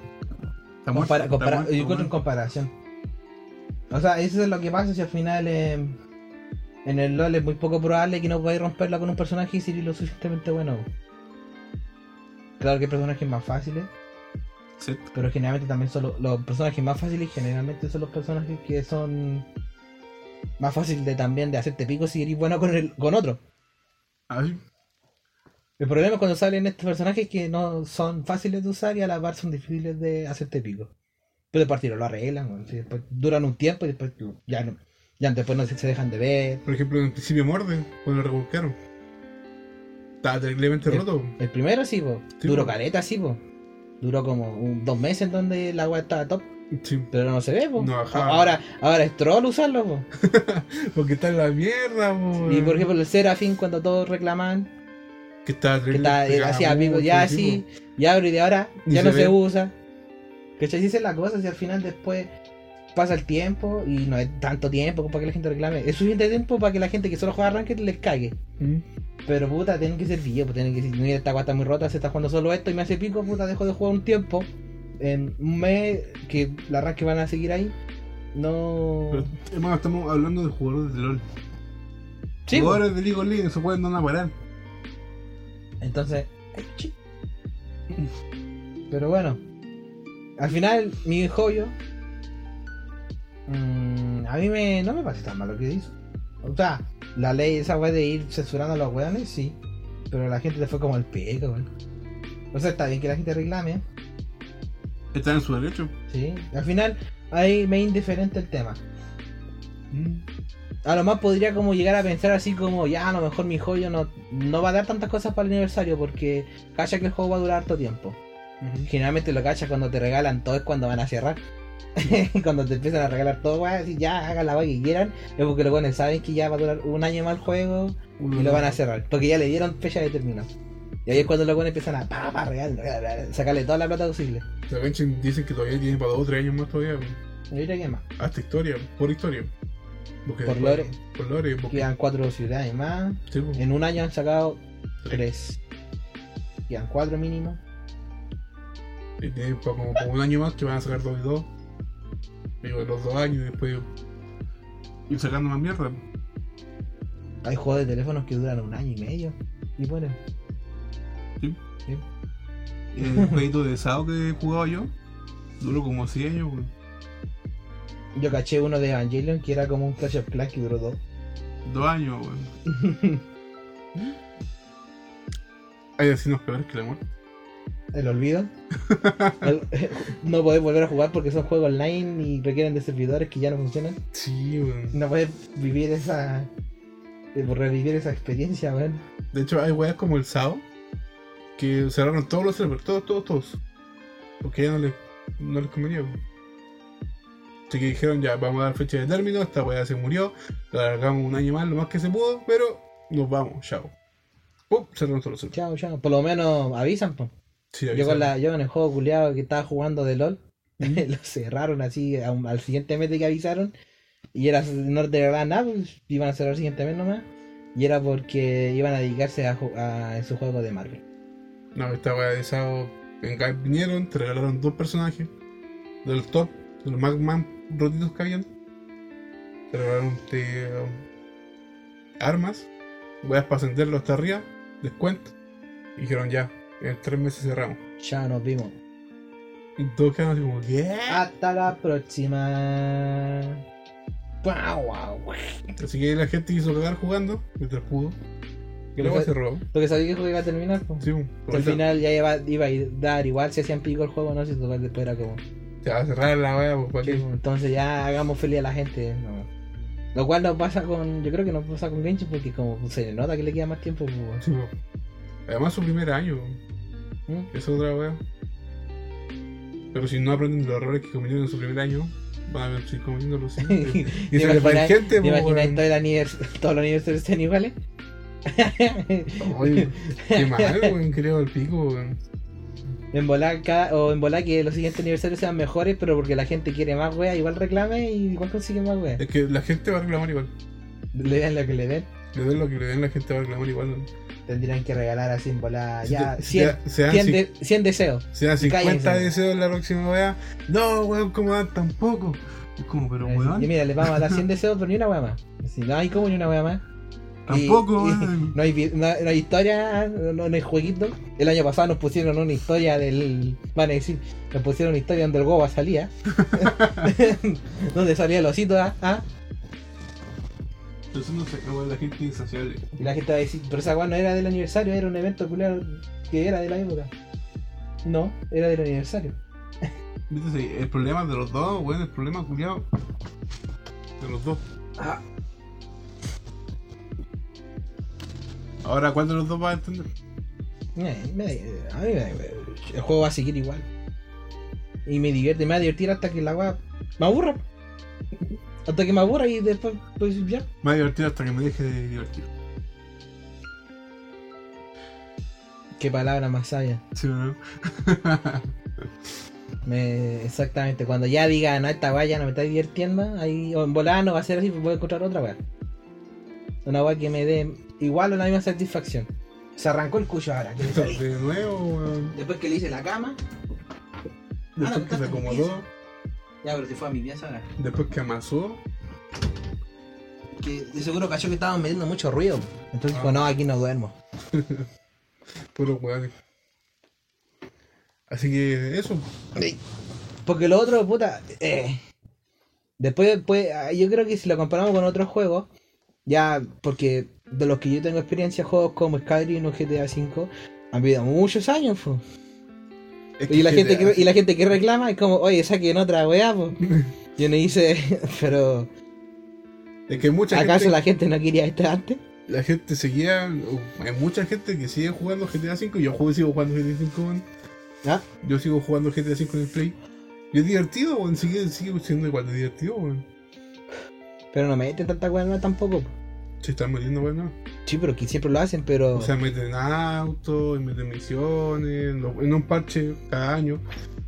Está muerto, Compara- está compara- muerto, yo encuentro en comparación. O sea, eso es lo que pasa si al final eh, en el LOL es muy poco probable que no podáis romperla con un personaje y ser lo suficientemente bueno. Claro que hay personajes más fáciles, Set. pero generalmente también son los, los personajes más fáciles generalmente son los personajes que son más fáciles de también de hacerte pico si eres bueno con el, con otro. Sí. El problema es cuando salen estos personajes que no son fáciles de usar y a la par son difíciles de hacerte pico. Pero de partida lo arreglan, weón, sí, después duran un tiempo y después ya no, ya después no se, dejan de ver. Por ejemplo, en el principio morde, cuando lo revolcaron. Estaba terriblemente roto. El primero sí, po. Sí, duró po. careta, sí, po. Duró como un- dos meses en donde la agua estaba top, Sí. pero no se ve, po. No ahora, ahora es troll usarlo, po. Porque está en la mierda, po. Y por ejemplo el Serafín cuando todos reclaman Que estaba que está, eh, pegaba hacía pico, ya así, ya y de ahora ya se no se ve. usa. ¿Cachai? Es la cosa, si al final después pasa el tiempo y no es tanto tiempo como para que la gente reclame, es suficiente tiempo para que la gente que solo juega Ranked les cague. Mm. Pero puta, tienen que ser viejos, pues tienen que decir, mira, esta guata muy rota, se está jugando solo esto y me hace pico, puta, dejo de jugar un tiempo. En un mes que la ranked van a seguir ahí, no. Pero, hermano, estamos hablando de jugadores de LOL. Sí, pues. jugadores de League of Legends se pueden no parar. Entonces, pero bueno, al final mi joyo, mm, a mí me, no me parece tan malo lo que hizo. O sea, la ley esa fue de ir censurando a los weones, sí, pero la gente le fue como el pico, weón. O sea, está bien que la gente reclame, Están en su derecho. sí. Al final, ahí me es indiferente el tema. Mm. A lo más podría como llegar a pensar así como, ya a lo mejor mi joyo no, no va a dar tantas cosas para el aniversario porque cacha que el juego va a durar harto tiempo. Generalmente lo cachas cuando te regalan todo es cuando van a cerrar. cuando te empiezan a regalar todo, ya hagan la weá que quieran, es porque los buenos saben que ya va a durar un año más el juego y lo van a cerrar. Porque ya le dieron fecha determinada. Y ahí es cuando los buenos empiezan a pa, pa, regalar, sacarle toda la plata posible. Dicen que todavía tiene para dos o tres años más todavía. Yo diría que más. Hasta historia, por historia. Porque Por después- lore. Por lore, porque. Quedan cuatro ciudades más. Sí. En un año han sacado tres. Quedan cuatro mínimo. Y tiene pa- como, como un año más que van a sacar dos y dos. Digo, los dos años y después ir sacando más mierda. Hay juegos de teléfonos que duran un año y medio. Y ponen. El jueguito de Sao que he jugado yo duró como 6 años, weón. Yo caché uno de Evangelion que era como un Clash of Clans que duró dos. Dos años, weón. Hay vecinos peores que la muerte. El olvido. El- no podés volver a jugar porque son juegos online y requieren de servidores que ya no funcionan. Sí, weón. No puedes vivir esa. eh, revivir esa experiencia, weón. De hecho, hay weas como el Sao que cerraron todos los servers, todos, todos, todos. Porque ya no les, no les convenía. Así que dijeron ya, vamos a dar fecha de término, esta wea se murió, la alargamos un año más, lo más que se pudo, pero nos vamos, chao. Pum, cerraron todos los servers. Chao, chao. Por lo menos avisan, po. Sí, Yo, con la, yo en el juego culiado que estaba jugando de LOL, lo cerraron así un- al siguiente mes de que avisaron. Y era no te regalaban nada, pues, iban a cerrar el siguiente mes nomás. Y era porque iban a dedicarse a, su juego de Marvel. No, esta wea de Sao, vinieron, te regalaron dos personajes del top, de los más, más rotitos que habían. Te regalaron te, um, armas, weas para ascenderlo hasta arriba, descuento. Y dijeron ya, en tres meses cerramos. Ya nos vimos. Y todos quedaron así como, ¿qué? Hasta la próxima. Así que la gente hizo cagar jugando mientras pudo. Y luego se robó. Lo que sabía que el juego iba a terminar, pues. Sí, Que al final ya iba, iba a dar igual si hacían pico el juego, no si total después era como. Se va a cerrar la wea, pues, ¿para Sí, entonces ya hagamos feliz a la gente. no. Lo cual nos pasa con. Yo creo que nos pasa con Genshin porque como se le nota que le queda más tiempo, pues. Sí, pues. Además, su primer año. ¿Mm? Es otra wea. Pero si no aprenden de los errores que cometieron en su primer año, van a seguir cometiéndolos siempre. y se les va a gente, ¿Te pues, imaginas weón. todo el anivers- todos los aniversarios sean iguales? Oye, qué mal, weón, creo el pico, weón. En volar cada, o en volar que los siguientes aniversarios sean mejores, pero porque la gente quiere más wea, igual reclame y igual consigue más wea. Es que la gente va a reclamar igual. Le den lo que le den. Le den lo que le den, la gente va a reclamar igual. ¿no? Tendrían que regalar así en volar ya Si 100, te- se dan 100 cin- de- 100 deseos. Se dan 50 Cállense. deseos en la próxima wea. No, weón, ¿cómo dan tan poco? Es como, pero weón, Y mira, les vamos a dar 100 deseos, pero ni una wea más. Así, no hay como ni una wea más. Tampoco, Y- no, hay, no, no hay historia, no, no hay jueguito. El año pasado nos pusieron una historia del. Van a decir, nos pusieron una historia donde el Goba salía. donde salía el osito, ¿ah? ¿ah? Entonces no sé, weón, la gente insaciable. Y la gente va a decir, pero esa weá no era del aniversario, era un evento culiado que era de la época. No, era del aniversario. El problema de los dos, weón, el problema culiado. De los dos. Ah, Ahora, ¿cuál de los dos va a entender? me- me- a mí me, el juego va a seguir igual. Y me divierte, me va a divertir hasta que la weá me aburra. Hasta que me aburra y después, pues ya. Me va a divertir hasta que me deje de divertir. Qué palabra más sabia. ¿Sí no? Me, exactamente, cuando ya diga, no, esta weá ya no me está divirtiendo, ahí, o en volada no va a ser así, pues voy a encontrar otra weá. Una weá que me dé igual o la misma satisfacción. Se arrancó el cuyo ahora. que. De nuevo, weón. Después que le hice la cama. Después no, que se acomodó. Ya, pero si fue a mi pieza ahora. Después que amasó. Que de seguro cachó que estaban metiendo mucho ruido. Entonces Ah. dijo, no, aquí no duermo. Puro weón. Así que eso. Porque lo otro, puta, eh, después, pues, ah, yo creo que si lo comparamos con otros juegos, ya, porque de los que yo tengo experiencia, juegos como Skyrim o GTA V, han habido muchos años. Es Y la, GTA gente que, y la gente que reclama es como, oye, saquen otra weá, po. Yo no hice, pero Es que mucha ¿acaso gente, la gente no quería esto antes? la gente seguía. uh, Hay mucha gente que sigue jugando GTA V. Yo juego, sigo jugando GTA V. ¿Ah? Yo sigo jugando GTA V en el Play. Y es divertido, weón. Sigue, sigue siendo igual de divertido, weón. Pero no meten tanta weá tampoco. po. Se están metiendo, weón. ¿no? Sí, pero que siempre lo hacen, pero... O sea, meten autos, meten misiones, en un parche cada año.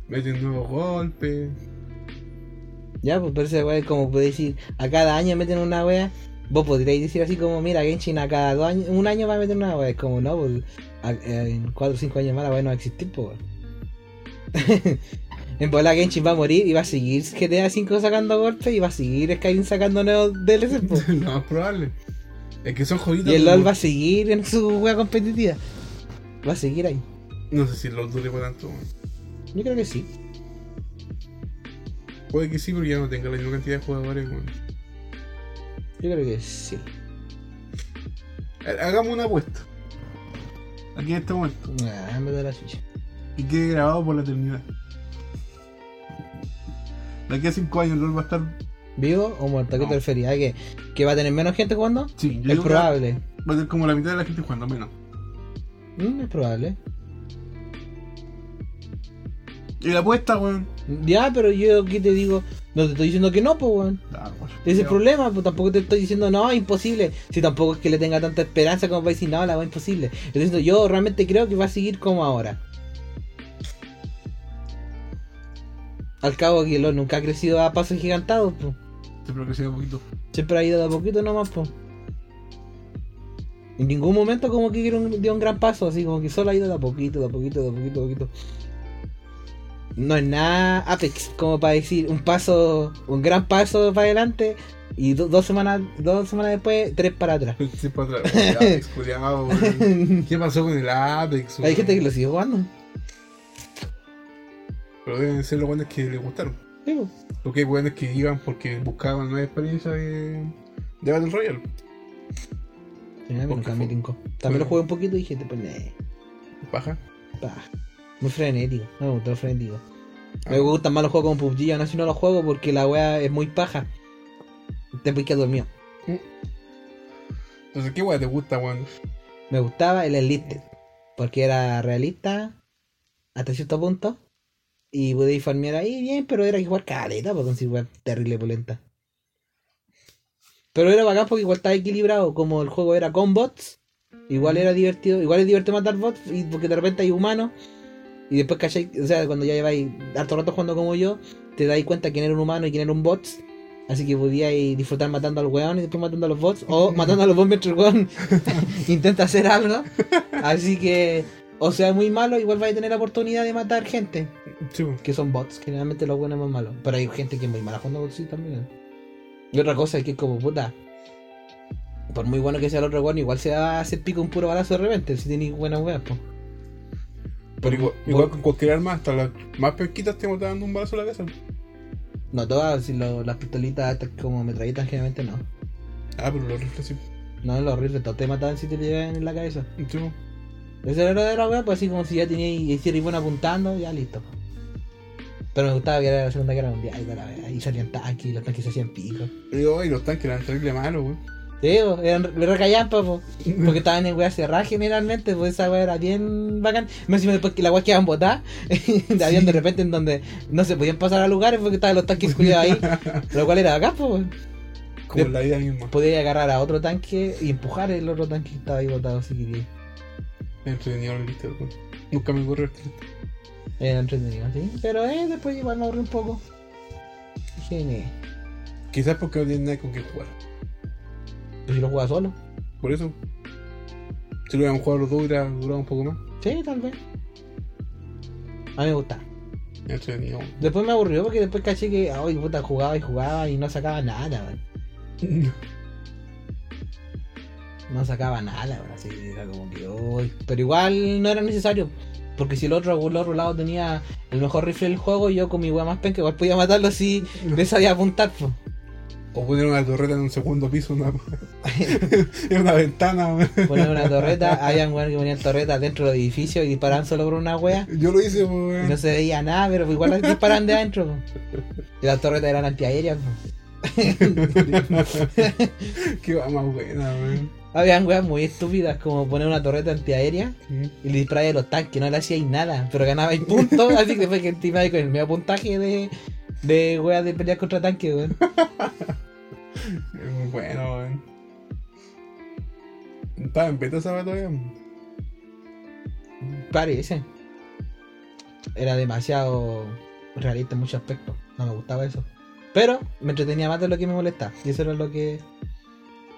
Meten nuevos golpes. Ya, pues pero esa weá es como puede decir, a cada año meten una wea, vos podríais decir así como, mira, Genshin a cada dos años, un año va a meter una wea, es como no, pues a- en 4 o 5 años más la wea no va a existir, pues. En bola Genshin va a morir y va a seguir GTA 5 sacando golpes y va a seguir Skyrim sacando nuevos DLC, pues. Lo más probable. Es que son joyitas. Y el LOL va a seguir en su wea competitiva. Va a seguir ahí. No sé si el LOL dure para tanto. Yo creo que sí. Puede que sí, porque ya no tenga la misma cantidad de jugadores. weón. Yo creo que sí. Ha- Hagamos una apuesta. Aquí en este momento. Ah, me da la chucha. Y quede grabado por la eternidad. De aquí a 5 años el LOL va a estar. ¿Vivo o muerto? ¿A qué No. te referías? ¿A que, que va a tener menos gente jugando? Sí, yo Es probable. Va a tener como la mitad de la gente jugando, menos. Mm, es probable. Y la apuesta, weón. Ya, pero yo aquí te digo, no te estoy diciendo que no, pues, weón. Weón. Ese es el problema, pues tampoco te estoy diciendo, no, imposible. Si tampoco es que le tenga tanta esperanza como para decir, no, la va imposible. Estoy diciendo, yo realmente creo que va a seguir como ahora. Al cabo que nunca ha crecido a pasos gigantados, pues. Que sea un poquito. Siempre ha ido de a poquito nomás, pues. En ningún momento como que dio un, dio un gran paso, así como que solo ha ido de a poquito, de a poquito, de a poquito, de a poquito. No es nada Apex, como para decir, un paso, un gran paso para adelante y do- dos semanas, dos semanas después, tres para atrás. Sí, para atrás. Apex, culiao. ¿Qué pasó con el Apex? Hay gente que lo sigue jugando. Pero deben ser los buenos que le gustaron. Sí, po. Porque hay weones que iban porque buscaban nueva experiencia de, de Battle Royale. Sí, a nunca me tincó. También lo jugué un poquito y dije, pues, nee, Baja. pa. Muy frenético, no me gustó lo frenético. Ah. Me gustan más los juegos como PUBG, aún así no los juego porque la wea es muy paja. Te que dormido. Entonces, ¿qué weón te gusta, weón? Me gustaba el Elite, porque era realista hasta cierto punto. Y pude farmear ahí bien, pero era jugar caleta para conseguir weas terrible polenta. Pero era bacán porque igual estaba equilibrado, como el juego era con bots, igual era divertido, igual es divertido matar bots, y porque de repente hay humanos, y después cachai, o sea, cuando ya lleváis harto rato jugando como yo, te dais cuenta quién era un humano y quién era un bot, así que podíais disfrutar matando al weón y después matando a los bots, o matando a los bots mientras el weón intenta hacer algo, así que, o sea, muy malo, igual vais a tener la oportunidad de matar gente, Sí, que son bots, generalmente los buenos más malos. Pero hay gente que es muy mala jugando bots sí, también. Y otra cosa es que como puta. Por muy bueno que sea el otro weón, igual se va a hacer pico un puro balazo de repente, si tenéis buenas weas, po. Pero igual, igual con cualquier arma, hasta las más pesquitas te dando un balazo a la cabeza. No todas, si lo- las pistolitas como metralletas generalmente no. Ah, pero los rifles sí. No, los rifles todos te mataban si te llegaban en la cabeza. Sí, Esa era de la wea, pues así como si ya teníais y hicierais bueno apuntando, ya listo. Pero me gustaba que era la Segunda Guerra Mundial y la wea, y salían tanques y los tanques se hacían pico. Y digo, y los tanques eran terrible malos, weón. Sí, po, eran, le recaían, po, po. Porque estaban en weas cerradas generalmente, pues esa wea era bien bacán. Me encima después que las weas quedaban botadas, habían de repente en donde no se podían pasar a lugares porque estaban los tanques culiados ahí. Lo cual era bacán, pues. Como De- en la vida misma. Podía agarrar a otro tanque y empujar el otro tanque que estaba ahí botado si quería. Entretenido el weón. Nunca me ocurrió. Era entretenido, sí. Pero eh, después igual me aburrí un poco. Quizás porque no tienen nada con qué jugar. Pues si lo jugaba solo. Por eso. Si lo hubieran jugado los dos, hubiera durado un poco más. Sí, tal vez. A mí me gustaba. Entretenido. Después me aburrió porque después caché que, ay, puta, jugaba y jugaba y no sacaba nada. no sacaba nada, así era como que uy. Pero igual no era necesario. Porque si el otro, el otro lado tenía el mejor rifle del juego, yo con mi weá más penca igual podía matarlo si le sabía apuntar, po. O poner una torreta en un segundo piso, una, en una ventana. Poner una torreta, habían weón que ponían torretas dentro del edificio y disparaban solo por una wea. Yo lo hice, Y weón. no se veía nada, pero igual las disparaban de adentro, po. Y las torretas eran antiaéreas, po. Qué va más buena, weón. Habían weas muy estúpidas como poner una torreta antiaérea y le disparaba a los tanques, no le hacíais nada, pero ganabais puntos, así que después que encima con el medio puntaje de, de weas de pelear contra tanques, weón. Es muy bueno, weón. Estaba en beta esa todavía. Parece. Era demasiado realista en muchos aspectos. No me gustaba eso. Pero me entretenía más de lo que me molestaba. Y eso era lo que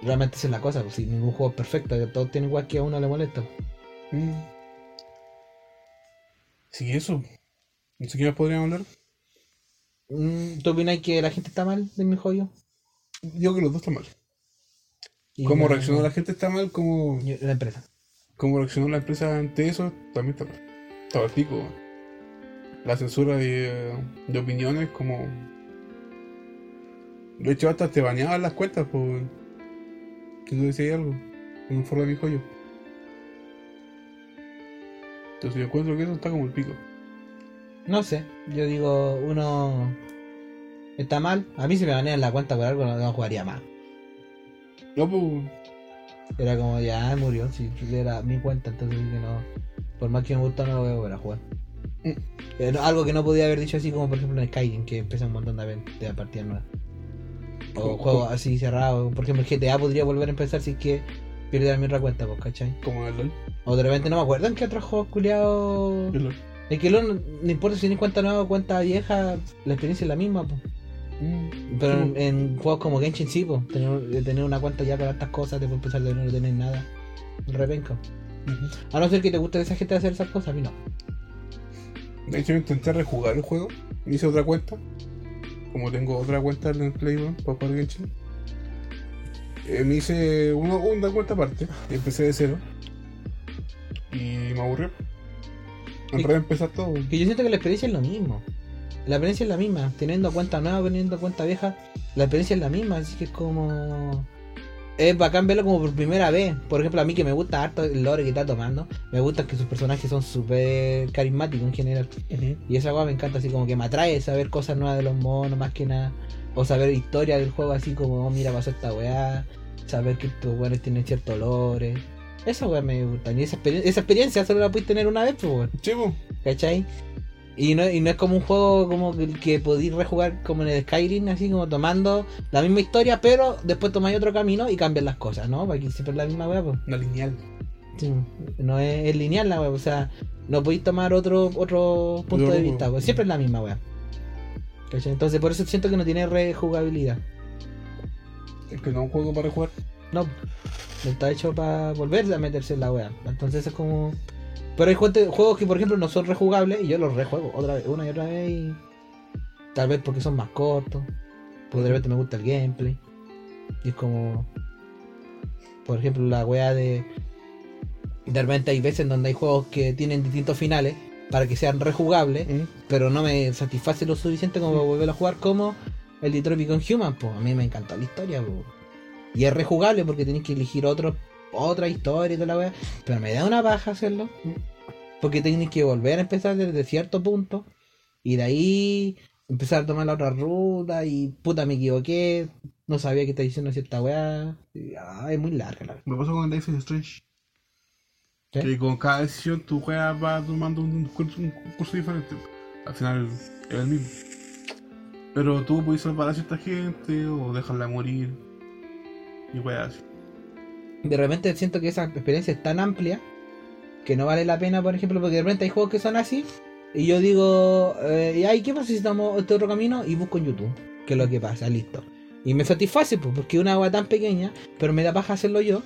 realmente es la cosa. Pues, si ningún juego es perfecto, que todos tienen igual que a uno le molesta. Mm. Sí, eso. No sé qué más podríamos hablar. Mm, ¿Tú opinas que la gente está mal de mi joyo? Yo creo que los dos están mal. Cómo la- reaccionó la gente está mal, cómo, La empresa. cómo reaccionó la empresa ante eso también está mal. Estaba el pico. La censura de, de opiniones, como. De hecho, hasta te baneaban las cuentas por. Que tú decías algo. En un foro de mi joyo. Entonces yo encuentro que eso está como el pico. No sé, yo digo, uno está mal. A mí si me banean la cuenta por algo no, no jugaría más. No, pues. Era como ya murió, si era mi cuenta, entonces dije no. Por más que me gusta no lo voy a volver a jugar. Mm. Algo que no podía haber dicho así como por ejemplo en Skyrim, que empieza un montón de, de partidas nuevas. O Como- juegos así cerrados. Por ejemplo el GTA podría volver a empezar si es que pierde mi otra cuenta, pues, ¿cachai? Como el LOL. O de repente no me acuerdo en qué otros juegos culiados. El LOL. Es que LOL no, importa si tienes cuenta nueva o cuenta vieja, la experiencia es la misma, pues. Pero en, en juegos como Genshin sí, pues, tener, tener una cuenta ya con estas cosas, después empezar de no tener nada. Repenca. Ujú. A no ser que te guste esa gente hacer esas cosas, a mí no. De hecho, intenté rejugar el juego. Hice otra cuenta. Como tengo otra cuenta en el Play para jugar Genshin. Eh, me hice una, una cuenta aparte. Y empecé de cero. Y me aburrió. Entré a empezar todo. Que yo siento que la experiencia es lo mismo. la experiencia es la misma. Teniendo cuenta nueva, teniendo cuenta vieja, la experiencia es la misma. Así que es como. Es bacán verlo como por primera vez. Por ejemplo, a mí que me gusta harto el lore que está tomando, me gusta que sus personajes son súper carismáticos en general. Y esa weá me encanta, así como que me atrae saber cosas nuevas de los monos, más que nada. O saber historia del juego, así como, oh, mira, pasó esta weá. Saber que estos weones tienen ciertos olores. Esa weá me gusta. Y esa, experien- esa experiencia solo la puedes tener una vez, pues, weón. Sí, po. ¿Cachai? Y no, y no es como un juego como que, que podéis rejugar como en el Skyrim, así como tomando la misma historia, pero después tomáis otro camino y cambian las cosas, ¿no? Para que siempre es la misma weá, pues. Una lineal. Sí, no es, es lineal la weá, o sea, no podéis tomar otro otro punto de vista, pues. siempre es la misma weá. ¿Cachai? Entonces por eso siento que no tiene rejugabilidad. Es que no es un juego para jugar. No, no está hecho para volver a meterse en la weá. Entonces es como. Pero hay juegos juegos que, por ejemplo, no son rejugables y yo los rejuego otra vez, una y otra vez. Y... Tal vez porque son más cortos. Porque de repente me gusta el gameplay. Y es como. Por ejemplo, la weá de. De repente hay veces en donde hay juegos que tienen distintos finales para que sean rejugables, pero no me satisface lo suficiente como para volver a jugar como el Detroit Become Human. Pues a mí me encantó la historia. po. Y es rejugable porque tenéis que elegir otro, otra historia y toda la weá. Pero me da una baja hacerlo. Porque tenéis que volver a empezar desde cierto punto. Y de ahí empezar a tomar la otra ruta. Y puta, me equivoqué. No sabía que estaba diciendo cierta weá. Es muy larga la Me pasó con el Life is Strange. Que con cada decisión tu juega va tomando un curso, un curso diferente. Al final es el mismo. Pero tú puedes salvar a cierta gente o dejarla morir. Y weas así. De repente siento que esa experiencia es tan amplia que no vale la pena, por ejemplo, porque de repente hay juegos que son así. Y yo digo, eh, ¿y ahí qué pasa si tomamos este otro camino? Y busco en YouTube, que es lo que pasa, listo. Y me satisface, pues, porque es una agua tan pequeña, pero me da paja hacerlo yo,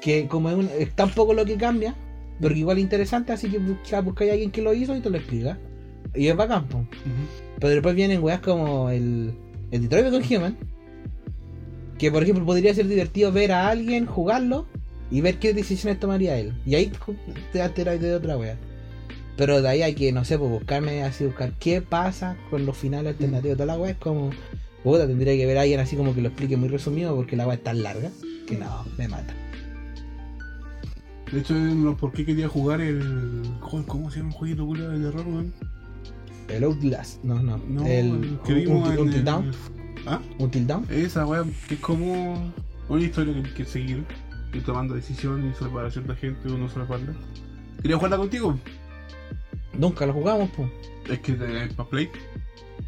que como es, un- es tan poco lo que cambia, pero igual es interesante, así que busca, buscáis a alguien que lo hizo y te lo explica. Y es bacán, pues. Pero después vienen weas como el, el Detroit Become Human. Que por ejemplo podría ser divertido ver a alguien jugarlo y ver qué decisiones tomaría él. Y ahí te enteras de otra wea. Pero de ahí hay que, no sé, pues buscarme así, buscar qué pasa con los finales alternativos de toda la wea. Es como, puta, tendría que ver a alguien así como que lo explique muy resumido porque la wea es tan larga que no, me mata. De hecho, no, ¿por qué quería jugar el. ¿Cómo se llama el jueguito culo de terror, weón? El Outlast, no, no. No, el que vimos en el-. ¿Ah? Until Dawn. Esa weá, que es como una historia que hay que seguir. Y tomando decisiones y salvar a cierta gente o no salvarla. Quería jugarla contigo. Nunca lo jugamos, pues. Es que de para Play,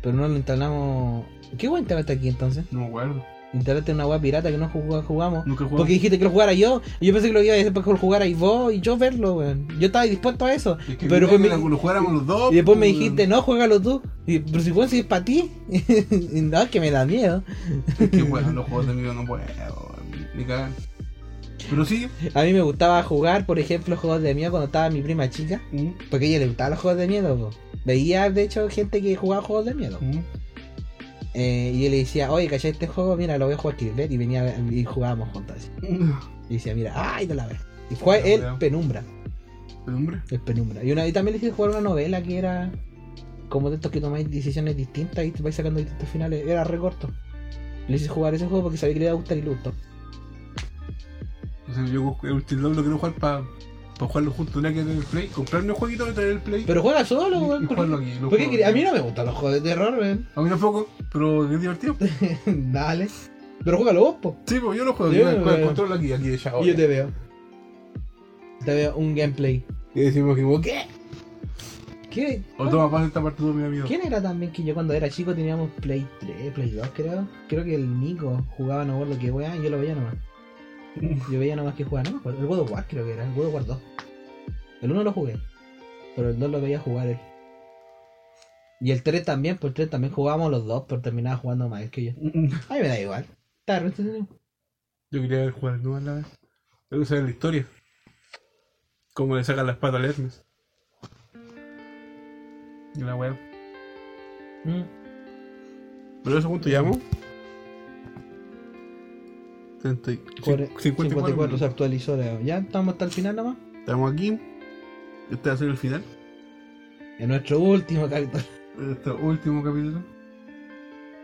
Pero no lo instalamos. ¿Qué wea instalaste aquí entonces? no me acuerdo. Instalaste una web pirata que no jugamos. Nunca. Porque dijiste que lo jugara yo. Y yo pensé que lo iba a hacer para que lo jugarais vos y yo verlo, weón. Yo estaba dispuesto a eso. Es que pero después me, lo jugáramos los dos. y después me pues, dijiste, no, juégalo tú. Y, pero si weón, si es para ti. Y no, es que me da miedo. Es que bueno, los juegos de miedo no puedo. Ni cagan. Pero sí. A mí me gustaba jugar, por ejemplo, juegos de miedo cuando estaba mi prima chica. Porque a ella le gustaban los juegos de miedo, po. Veía, de hecho, gente que jugaba juegos de miedo. Eh, y yo le decía, oye, ¿cachai este juego? Mira, lo voy a jugar Kiribet. Y venía y jugábamos juntos así. Y decía, mira, ay, no la ves. Y fue el weón. Penumbra. ¿El penumbra. Y, una, y también le hice jugar una novela que era como de estos que tomáis decisiones distintas y te vais sacando distintos finales. Era re corto. Le hice jugar ese juego porque sabía que le iba a gustar y le gustó. O sea, yo el Dawn lo quiero jugar para jugarlo juntos. Tenía que tener el Play. Comprarme un jueguito y tener el Play. Pero juega solo, weón. ¿por lo por A mí no me gustan los juegos de terror, weón. A mí tampoco, pero es divertido. Dale. Pero juégalo vos, po. Sí, pues yo lo juego. Yo, Yo, el control aquí, aquí de yo te veo. Te veo un gameplay. Y decimos que ¿Qué? ¿Qué? O toma, pasa esta parte mi amigo. ¿Quién era también que yo cuando era chico teníamos Play 3, Play 2 creo? Creo que el Nico jugaba no recuerdo qué weá y yo lo veía nomás. Yo veía nomás que jugaba, no me acuerdo. El God of War creo que era, el God of War 2. El 1 lo jugué, pero el 2 lo veía jugar él. Y el 3 también, pues el 3 también jugábamos los dos, pero terminaba jugando más él que yo. A mí me da igual. Entretenido. Yo quería ver jugar no a la vez. Tengo que saber la historia. Cómo le sacan la espada al Hermes. La web. Mm. Pero eso cuánto llamo? 30 y- Cuare- 54 54 se actualizó. Leo. Ya estamos hasta el final nomás. Estamos aquí. Este va a ser el final. En nuestro último capítulo. Este último capítulo.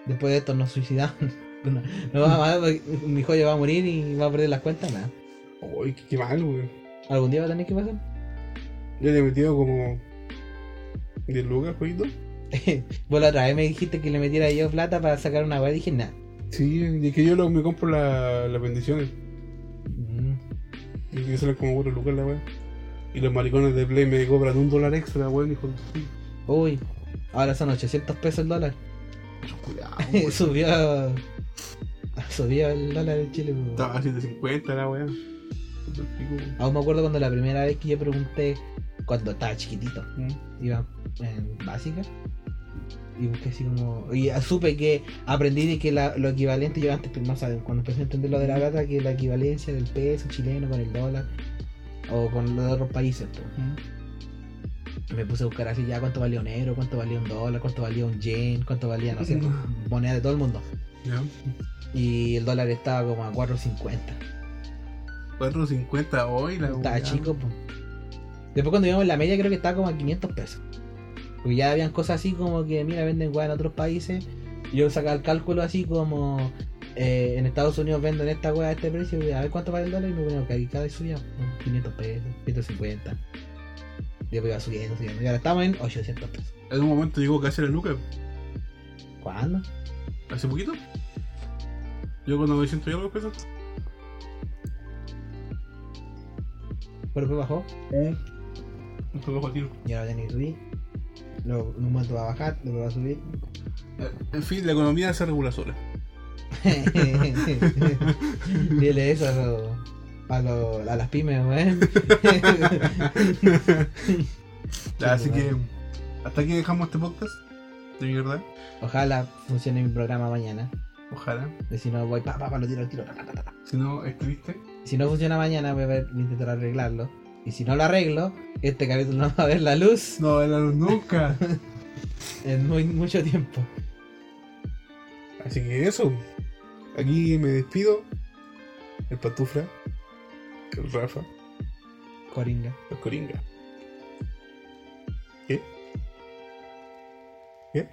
Después de esto nos suicidamos. No, no va a, mi joya va a morir y va a perder las cuentas, nada. Uy, qué, qué mal, weón. ¿Algún día va a tener que pasar? Yo le he metido como 10 lucas, jueguito. Vos la otra vez me dijiste que le metiera yo plata para sacar una weá y dije, nada. Sí, y que yo lo, me compro la- las bendiciones. Mm. Y que salen como 4 lucas la weá. Y los maricones de Play me cobran un dólar extra, weón, hijo de. Uy, ahora son 800 pesos el dólar. Cuidado, weón. subió. Subió el dólar en Chile. po. Estaba a 750 la weá. Weón. Aún me acuerdo cuando la primera vez que yo pregunté, cuando estaba chiquitito, iba en básica. Y busqué así como. Y supe que aprendí de que la- lo equivalente, yo antes no sabía, cuando empecé a entender lo de la plata, que la equivalencia del peso chileno con el dólar o con lo de otros países. pues. Me puse a buscar así ya cuánto valía un euro, cuánto valía un dólar, cuánto valía un yen, cuánto valía, no sé, moneda de todo el mundo. Y el dólar estaba como a 4.50. 4.50 hoy la Estaba chico, pues. Después cuando íbamos en la media creo que estaba como a 500 pesos. Porque ya habían cosas así como que, mira, venden weá en otros países. Yo sacaba el cálculo así como, eh, en Estados Unidos venden esta weá a este precio, y a ver cuánto vale el dólar y me ponía que aquí cada vez subía ¿no? 500 pesos, 150. Y después iba subiendo, subiendo. Y ahora estamos en 800 pesos. En un momento llegó casi la lucas. ¿Cuándo? ¿Hace poquito? Yo con 900 y algo pesos. Pero después bajó Un poco bajo tiro. y ahora tiene que subir. Un momento va a bajar, luego va a subir. En fin, la economía se regula sola. Dile eso a, los- a, los- a las pymes, weón. Así que hasta aquí dejamos este podcast. De mierda. Ojalá funcione mi programa mañana. Ojalá. Y si no, voy pa, pa, pa, lo tiro, lo tiro. Si no, escribiste. Si no funciona mañana, voy a ver- voy a intentar arreglarlo. Y si no lo arreglo, este capítulo no va a ver la luz No, era nunca. en muy, mucho tiempo. Así que eso. Aquí me despido. El Patufla. El Rafa. Coringa. El Coringa. ¿Qué? ¿Qué?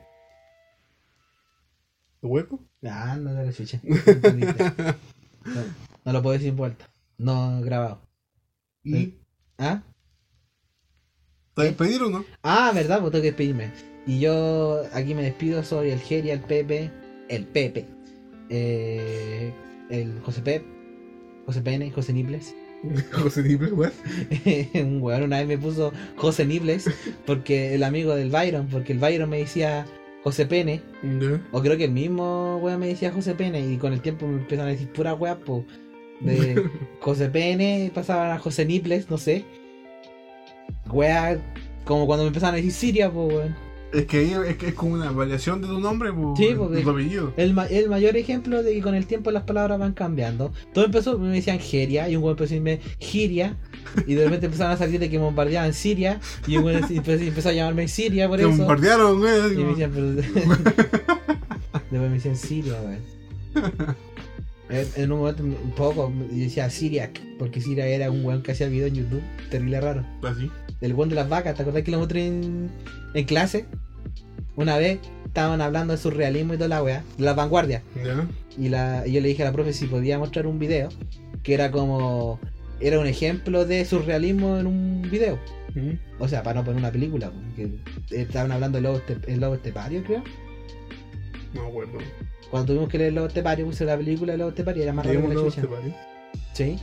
¿El hueco? Ah, no te lo escuché. No, entendiste. No, no lo puedo decir en vuelta. No grabado. ¿Y? ¿Ah? ¿Te despedir o no? Ah, verdad, pues tengo que despedirme. Y yo aquí me despido, soy el Geria, el Pepe, el Pepe, eh, el José Pep, José Pene, José Nibles. José Nible, weón. un weón una vez me puso José Nibles porque el amigo del Byron, porque el Byron me decía José Pene, o creo que el mismo weón me decía José Pene, y con el tiempo me empezaron a decir pura weá, po, de José Pene pasaban a José Nibles, no sé. Weá, como cuando me empezaron a decir Siria, po weón. Es que es, que es como una variación de tu nombre, po, Sí, porque- tu apellido. El, el mayor ejemplo de que con el tiempo las palabras van cambiando. Todo empezó, me decían Geria, y un güey empezó a decirme Giria, y de repente empezaron a salir de que bombardeaban Siria, y un güey empezó, empezó a llamarme Siria por Te eso. bombardearon, güey. Y me decían, pero. Después me decían Siria, güey. En- un momento, un poco, yo decía Siriac, porque Siria era un weón que hacía video en YouTube, terrible raro. Así. El weón de las vacas, ¿te acordás que lo mostré en, en clase? Una vez estaban hablando de surrealismo y toda la weá, de la vanguardia. Ya. Y, la, y yo le dije a la profe si podía mostrar un video que era como. Era un ejemplo de surrealismo en un video. O sea, para no poner una película, estaban hablando del lobo, este- el lobo estepario, creo. No me acuerdo. Cuando tuvimos que leer el lobo estepario, puse la película del lobo estepario y era más raro que la los chucha. teparios. Sí.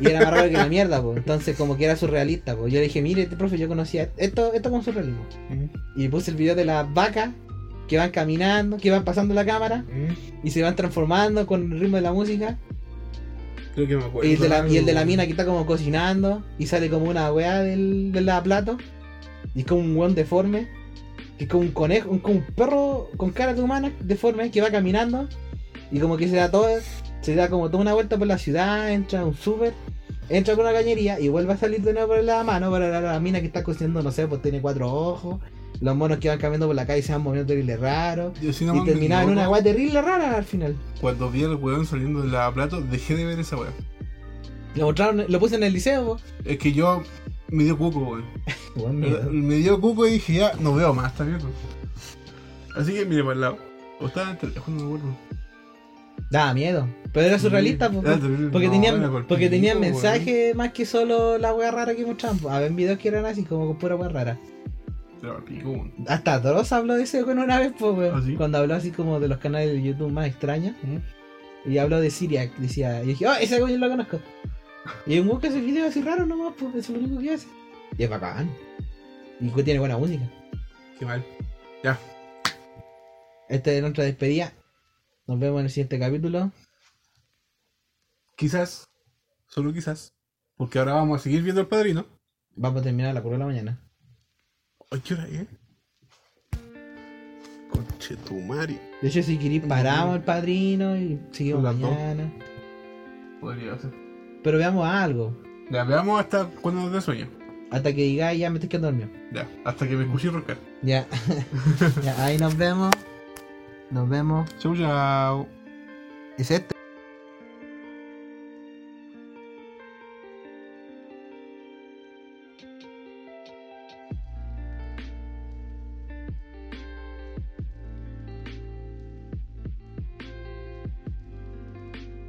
Y era más raro que la mierda, pues. Entonces, como que era surrealista, pues. Yo le dije, mire, este profe, yo conocía esto, esto como surrealismo. Ujú. Y puse el video de las vacas que van caminando, que van pasando la cámara Ujú. y se van transformando con el ritmo de la música. Creo que me acuerdo. Y el, de la, y el de la algo. mina que está como cocinando y sale como una weá del, del lavaplato. Y es como un weón deforme. Que es como un conejo, un, como un perro con cara de humana deforme que va caminando. Y como que se da todo, se da como toda una vuelta por la ciudad, entra a un súper, entra por una cañería y vuelve a salir de nuevo por la mano para la, la mina que está cocinando, no sé, pues tiene cuatro ojos. Los monos que van caminando por la calle se van moviendo terrible raro. Yo sí no Y terminaba en una weá terrible rara al final. Cuando vi al weón saliendo del lavaplato, dejé de ver esa weá. Lo mostraron, lo puse en el liceo. Es que yo me dio cuco, weón. Weón. Me dio cuco y dije, ya, no veo más, está bien. Así que mire para el lado. O estaba en el teléfono, no me acuerdo. Daba miedo. Pero era surrealista, terrible. porque No, tenían, era cortito, porque tenían weón. mensajes más que solo la wea rara que mostraban. po. Había videos que eran así como con pura wea rara. Pico, weón. Hasta Dross habló de eso con una vez, po, weón. ¿Ah, sí? Cuando habló así como de los canales de YouTube más extraños. Y habló de Siria, decía, y dije, oh, ese güey yo lo conozco. Y un weón que hace videos así raros nomás, pues eso es lo único que hace. Y es bacán. Y que tiene buena música. Qué mal. Ya. Esta es nuestra despedida. Nos vemos en el siguiente capítulo. Quizás, solo quizás, porque ahora vamos a seguir viendo el padrino. Vamos a terminar la 4 de la mañana. Ay, ¿qué hora es? Conchetumari. De hecho, si queréis, paramos el padrino y seguimos mañana. Podría ser. Pero veamos algo. Ya, veamos hasta cuando nos dé sueño. Hasta que digáis, ya me estoy quedando dormido. Ya, hasta que me escuché roncar. Ya. ya, ahí nos vemos. Nos vemos. Chau, chau. Es este.